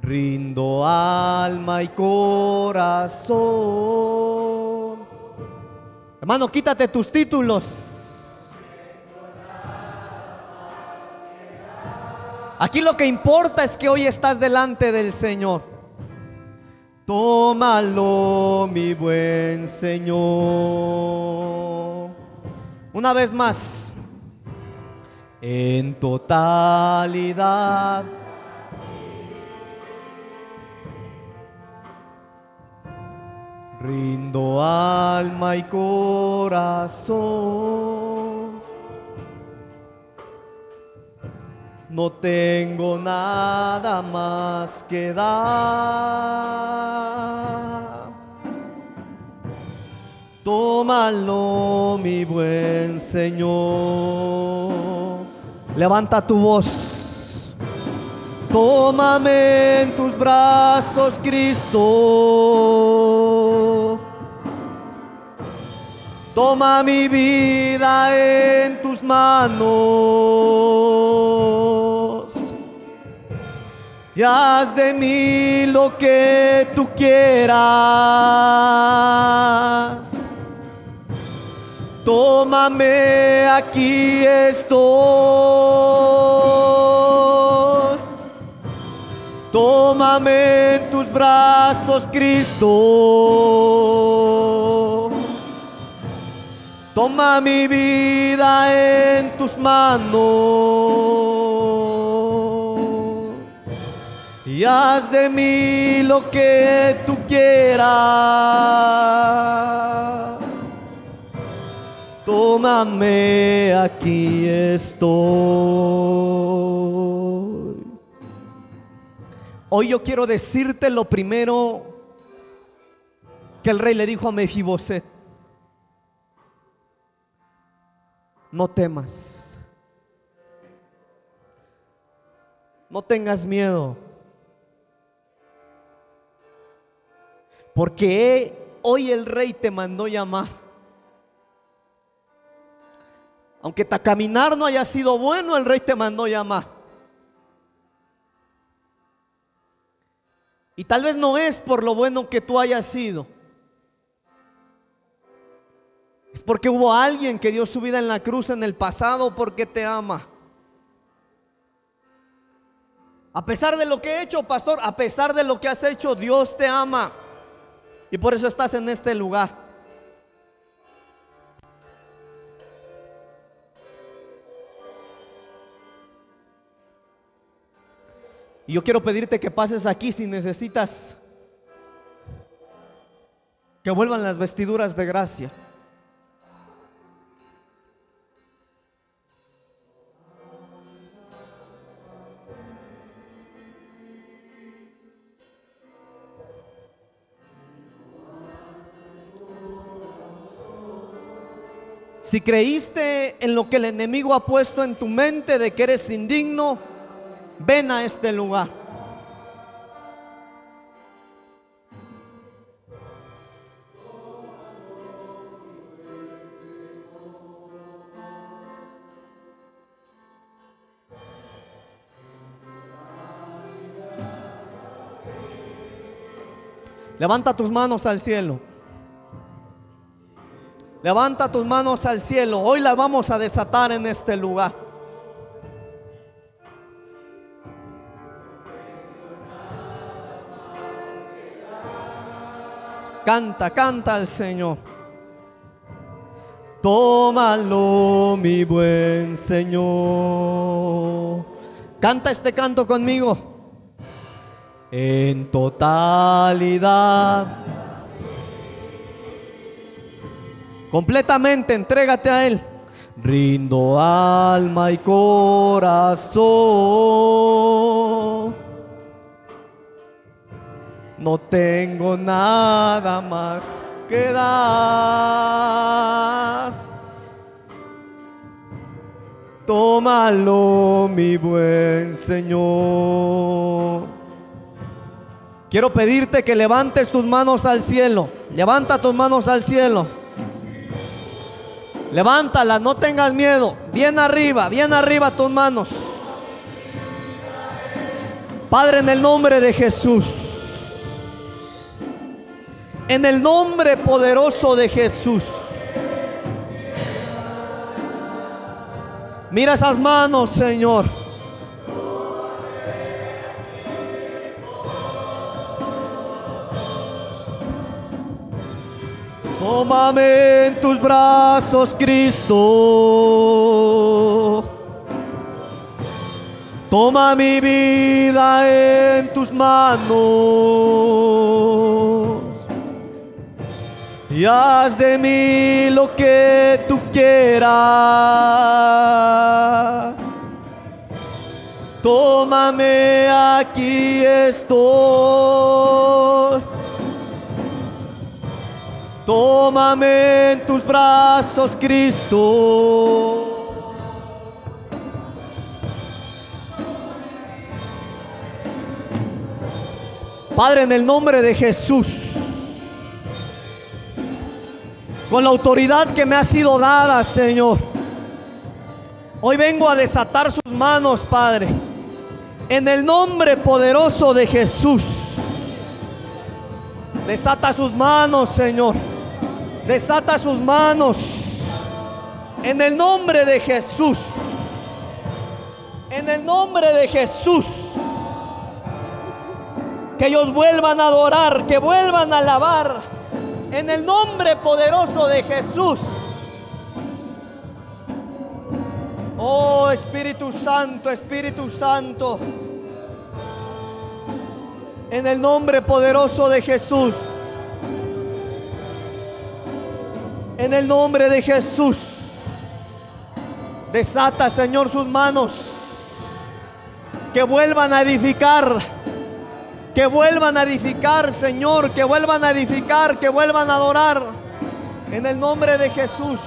S1: Rindo alma y corazón Hermano, quítate tus títulos. Aquí lo que importa es que hoy estás delante del Señor. Tómalo, mi buen Señor. Una vez más, en totalidad Rindo alma y corazón. No tengo nada más que dar. Tómalo, mi buen Señor. Levanta tu voz. Tómame en tus brazos, Cristo. Toma mi vida en tus manos y haz de mí lo que tú quieras. Tómame, aquí estoy. Tómame en tus brazos, Cristo. Toma mi vida en tus manos y haz de mí lo que tú quieras. Tómame, aquí estoy. Hoy yo quiero decirte lo primero que el rey le dijo a Mefiboset. No temas. No tengas miedo. Porque hoy el rey te mandó llamar. Aunque tu caminar no haya sido bueno, el rey te mandó llamar. Y tal vez no es por lo bueno que tú hayas sido. Es porque hubo alguien que dio su vida en la cruz en el pasado porque te ama. A pesar de lo que he hecho, pastor, a pesar de lo que has hecho, Dios te ama. Y por eso estás en este lugar. Y yo quiero pedirte que pases aquí si necesitas que vuelvan las vestiduras de gracia. Si creíste en lo que el enemigo ha puesto en tu mente de que eres indigno, ven a este lugar. Levanta tus manos al cielo. Levanta tus manos al cielo. Hoy las vamos a desatar en este lugar. Canta, canta al Señor. Tómalo, mi buen Señor. Canta este canto conmigo. En totalidad Completamente entrégate a Él. Rindo alma y corazón. No tengo nada más que dar. Tómalo, mi buen Señor. Quiero pedirte que levantes tus manos al cielo. Levanta tus manos al cielo. Levántala, no tengas miedo. Bien arriba, bien arriba tus manos. Padre, en el nombre de Jesús. En el nombre poderoso de Jesús. Mira esas manos, Señor. Tómame en tus brazos, Cristo. Toma mi vida en tus manos y haz de mí lo que tú quieras. Tómame, aquí estoy. Tómame en tus brazos, Cristo. Padre, en el nombre de Jesús, con la autoridad que me ha sido dada, Señor, hoy vengo a desatar sus manos, Padre, en el nombre poderoso de Jesús. Desata sus manos, Señor desata sus manos en el nombre de Jesús. En el nombre de Jesús. Que ellos vuelvan a adorar, que vuelvan a alabar. En el nombre poderoso de Jesús. Oh Espíritu Santo, Espíritu Santo. En el nombre poderoso de Jesús. En el nombre de Jesús. Desata, Señor, sus manos. Que vuelvan a edificar. Que vuelvan a edificar, Señor. Que vuelvan a edificar. Que vuelvan a adorar. En el nombre de Jesús.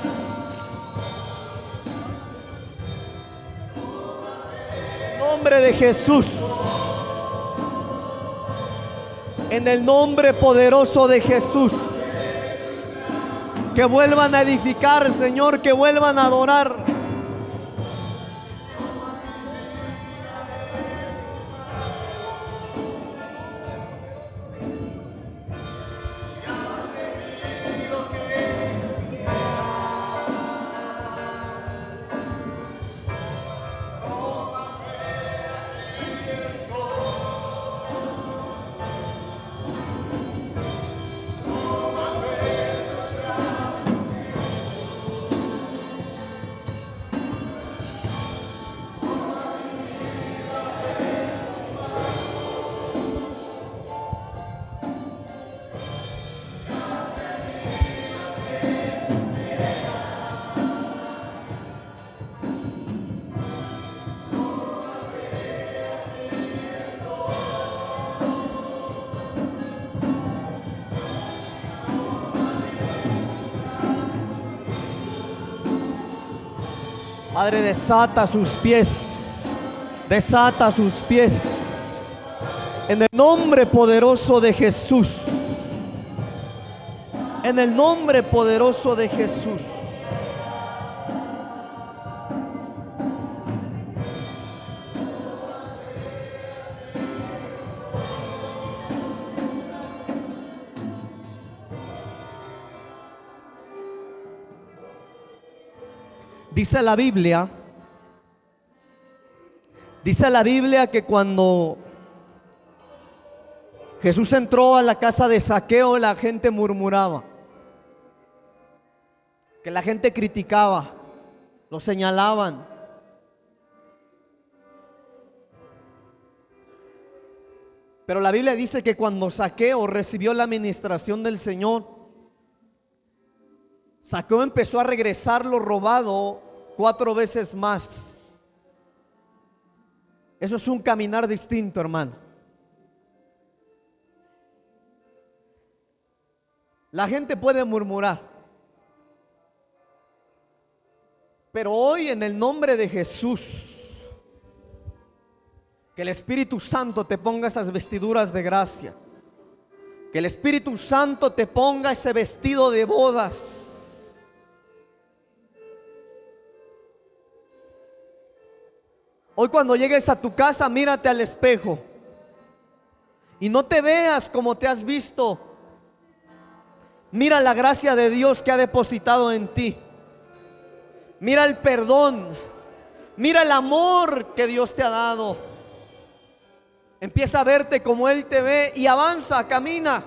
S1: nombre de Jesús. En el nombre poderoso de Jesús. Que vuelvan a edificar, Señor, que vuelvan a adorar. Padre, desata sus pies, desata sus pies. En el nombre poderoso de Jesús. En el nombre poderoso de Jesús. Dice la Biblia, dice la Biblia que cuando Jesús entró a la casa de saqueo, la gente murmuraba, que la gente criticaba, lo señalaban. Pero la Biblia dice que cuando Saqueo recibió la administración del Señor, Saqueo empezó a regresar lo robado cuatro veces más. Eso es un caminar distinto, hermano. La gente puede murmurar. Pero hoy en el nombre de Jesús, que el Espíritu Santo te ponga esas vestiduras de gracia. Que el Espíritu Santo te ponga ese vestido de bodas Hoy cuando llegues a tu casa, mírate al espejo. Y no te veas como te has visto. Mira la gracia de Dios que ha depositado en ti. Mira el perdón. Mira el amor que Dios te ha dado. Empieza a verte como Él te ve y avanza, camina.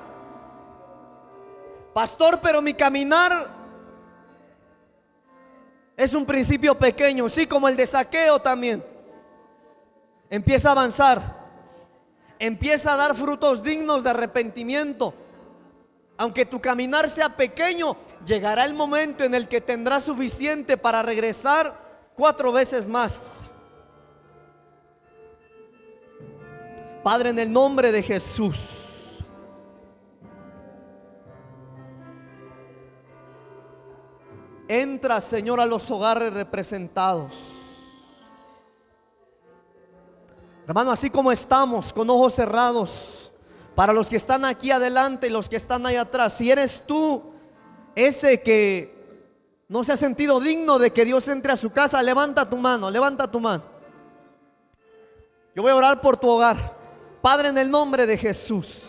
S1: Pastor, pero mi caminar es un principio pequeño, sí, como el de saqueo también. Empieza a avanzar. Empieza a dar frutos dignos de arrepentimiento. Aunque tu caminar sea pequeño, llegará el momento en el que tendrás suficiente para regresar cuatro veces más. Padre, en el nombre de Jesús. Entra, Señor, a los hogares representados. Hermano, así como estamos con ojos cerrados, para los que están aquí adelante y los que están ahí atrás, si eres tú ese que no se ha sentido digno de que Dios entre a su casa, levanta tu mano, levanta tu mano. Yo voy a orar por tu hogar. Padre, en el nombre de Jesús,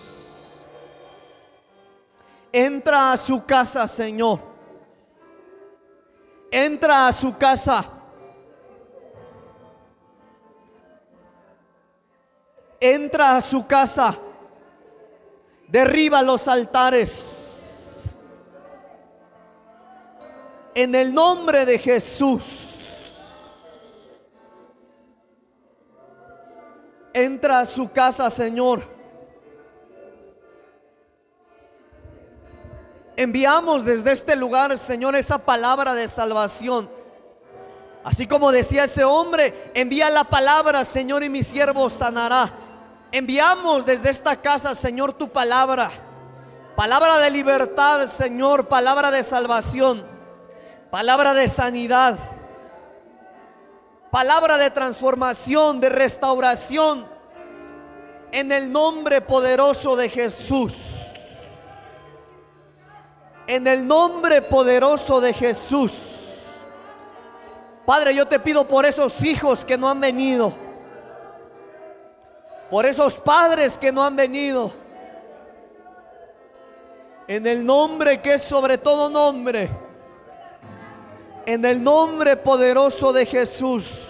S1: entra a su casa, Señor. Entra a su casa. entra a su casa, derriba los altares. En el nombre de Jesús. Entra a su casa, Señor. Enviamos desde este lugar, Señor, esa palabra de salvación. Así como decía ese hombre, envía la palabra, Señor, y mi siervo sanará. Enviamos desde esta casa, Señor, tu palabra. Palabra de libertad, Señor, palabra de salvación, palabra de sanidad, palabra de transformación, de restauración, en el nombre poderoso de Jesús. En el nombre poderoso de Jesús. Padre, yo te pido por esos hijos que no han venido. Por esos padres que no han venido. En el nombre que es sobre todo nombre. En el nombre poderoso de Jesús.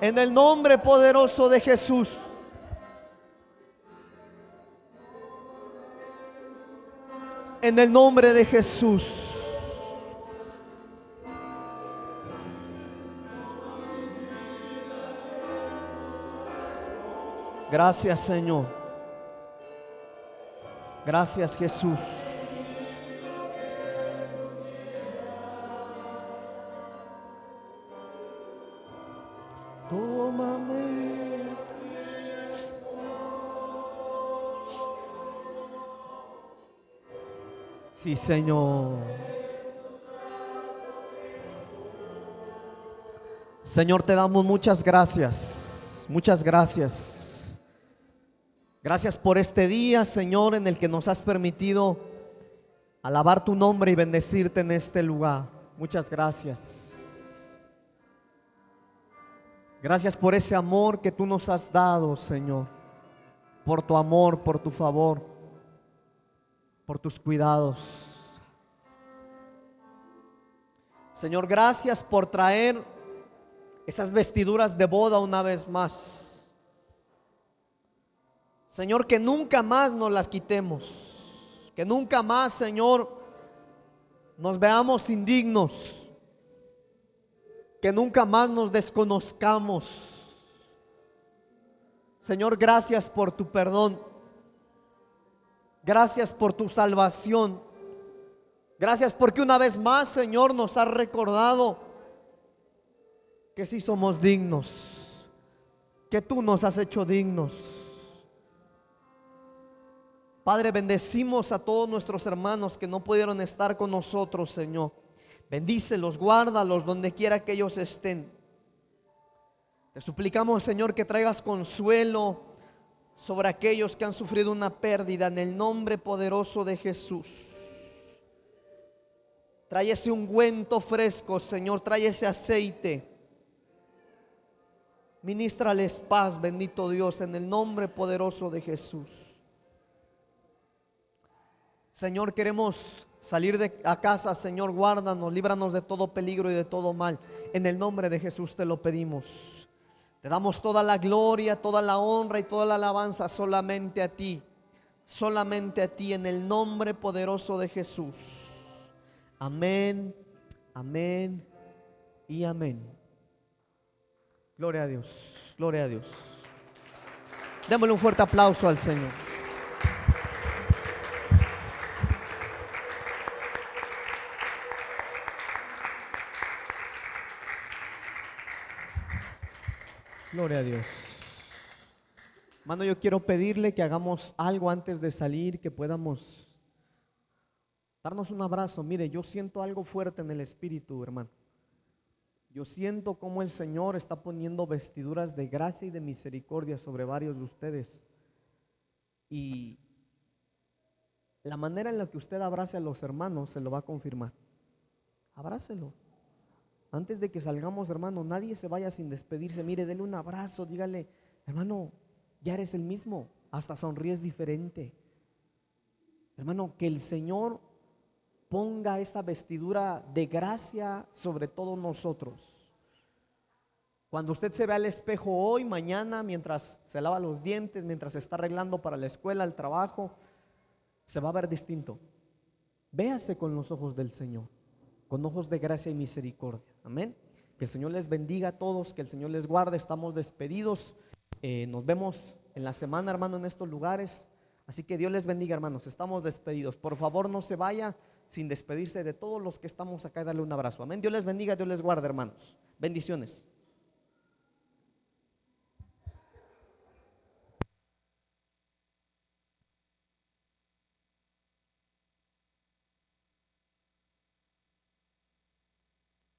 S1: En el nombre poderoso de Jesús. En el nombre de Jesús. Gracias Señor. Gracias Jesús. Sí, Señor. Señor, te damos muchas gracias. Muchas gracias. Gracias por este día, Señor, en el que nos has permitido alabar tu nombre y bendecirte en este lugar. Muchas gracias. Gracias por ese amor que tú nos has dado, Señor. Por tu amor, por tu favor, por tus cuidados. Señor, gracias por traer esas vestiduras de boda una vez más. Señor, que nunca más nos las quitemos. Que nunca más, Señor, nos veamos indignos que nunca más nos desconozcamos. Señor, gracias por tu perdón. Gracias por tu salvación. Gracias porque una vez más, Señor, nos has recordado que sí somos dignos, que tú nos has hecho dignos. Padre, bendecimos a todos nuestros hermanos que no pudieron estar con nosotros, Señor. Bendícelos, guárdalos donde quiera que ellos estén. Te suplicamos, Señor, que traigas consuelo sobre aquellos que han sufrido una pérdida en el nombre poderoso de Jesús. Trae ese ungüento fresco, Señor, trae ese aceite. Ministrales paz, bendito Dios, en el nombre poderoso de Jesús. Señor, queremos salir de a casa, Señor, guárdanos, líbranos de todo peligro y de todo mal. En el nombre de Jesús te lo pedimos. Te damos toda la gloria, toda la honra y toda la alabanza solamente a ti. Solamente a ti en el nombre poderoso de Jesús. Amén, amén y amén. Gloria a Dios, gloria a Dios. Démosle un fuerte aplauso al Señor. Gloria a Dios. Hermano, yo quiero pedirle que hagamos algo antes de salir, que podamos darnos un abrazo. Mire, yo siento algo fuerte en el espíritu, hermano. Yo siento como el Señor está poniendo vestiduras de gracia y de misericordia sobre varios de ustedes. Y la manera en la que usted abrace a los hermanos se lo va a confirmar. Abrácelo. Antes de que salgamos, hermano, nadie se vaya sin despedirse. Mire, dele un abrazo, dígale, hermano, ya eres el mismo, hasta sonríes diferente. Hermano, que el Señor ponga esa vestidura de gracia sobre todos nosotros. Cuando usted se ve al espejo hoy, mañana, mientras se lava los dientes, mientras se está arreglando para la escuela, el trabajo, se va a ver distinto. Véase con los ojos del Señor con ojos de gracia y misericordia. Amén. Que el Señor les bendiga a todos, que el Señor les guarde. Estamos despedidos. Eh, nos vemos en la semana, hermano, en estos lugares. Así que Dios les bendiga, hermanos. Estamos despedidos. Por favor, no se vaya sin despedirse de todos los que estamos acá y darle un abrazo. Amén. Dios les bendiga, Dios les guarde, hermanos. Bendiciones.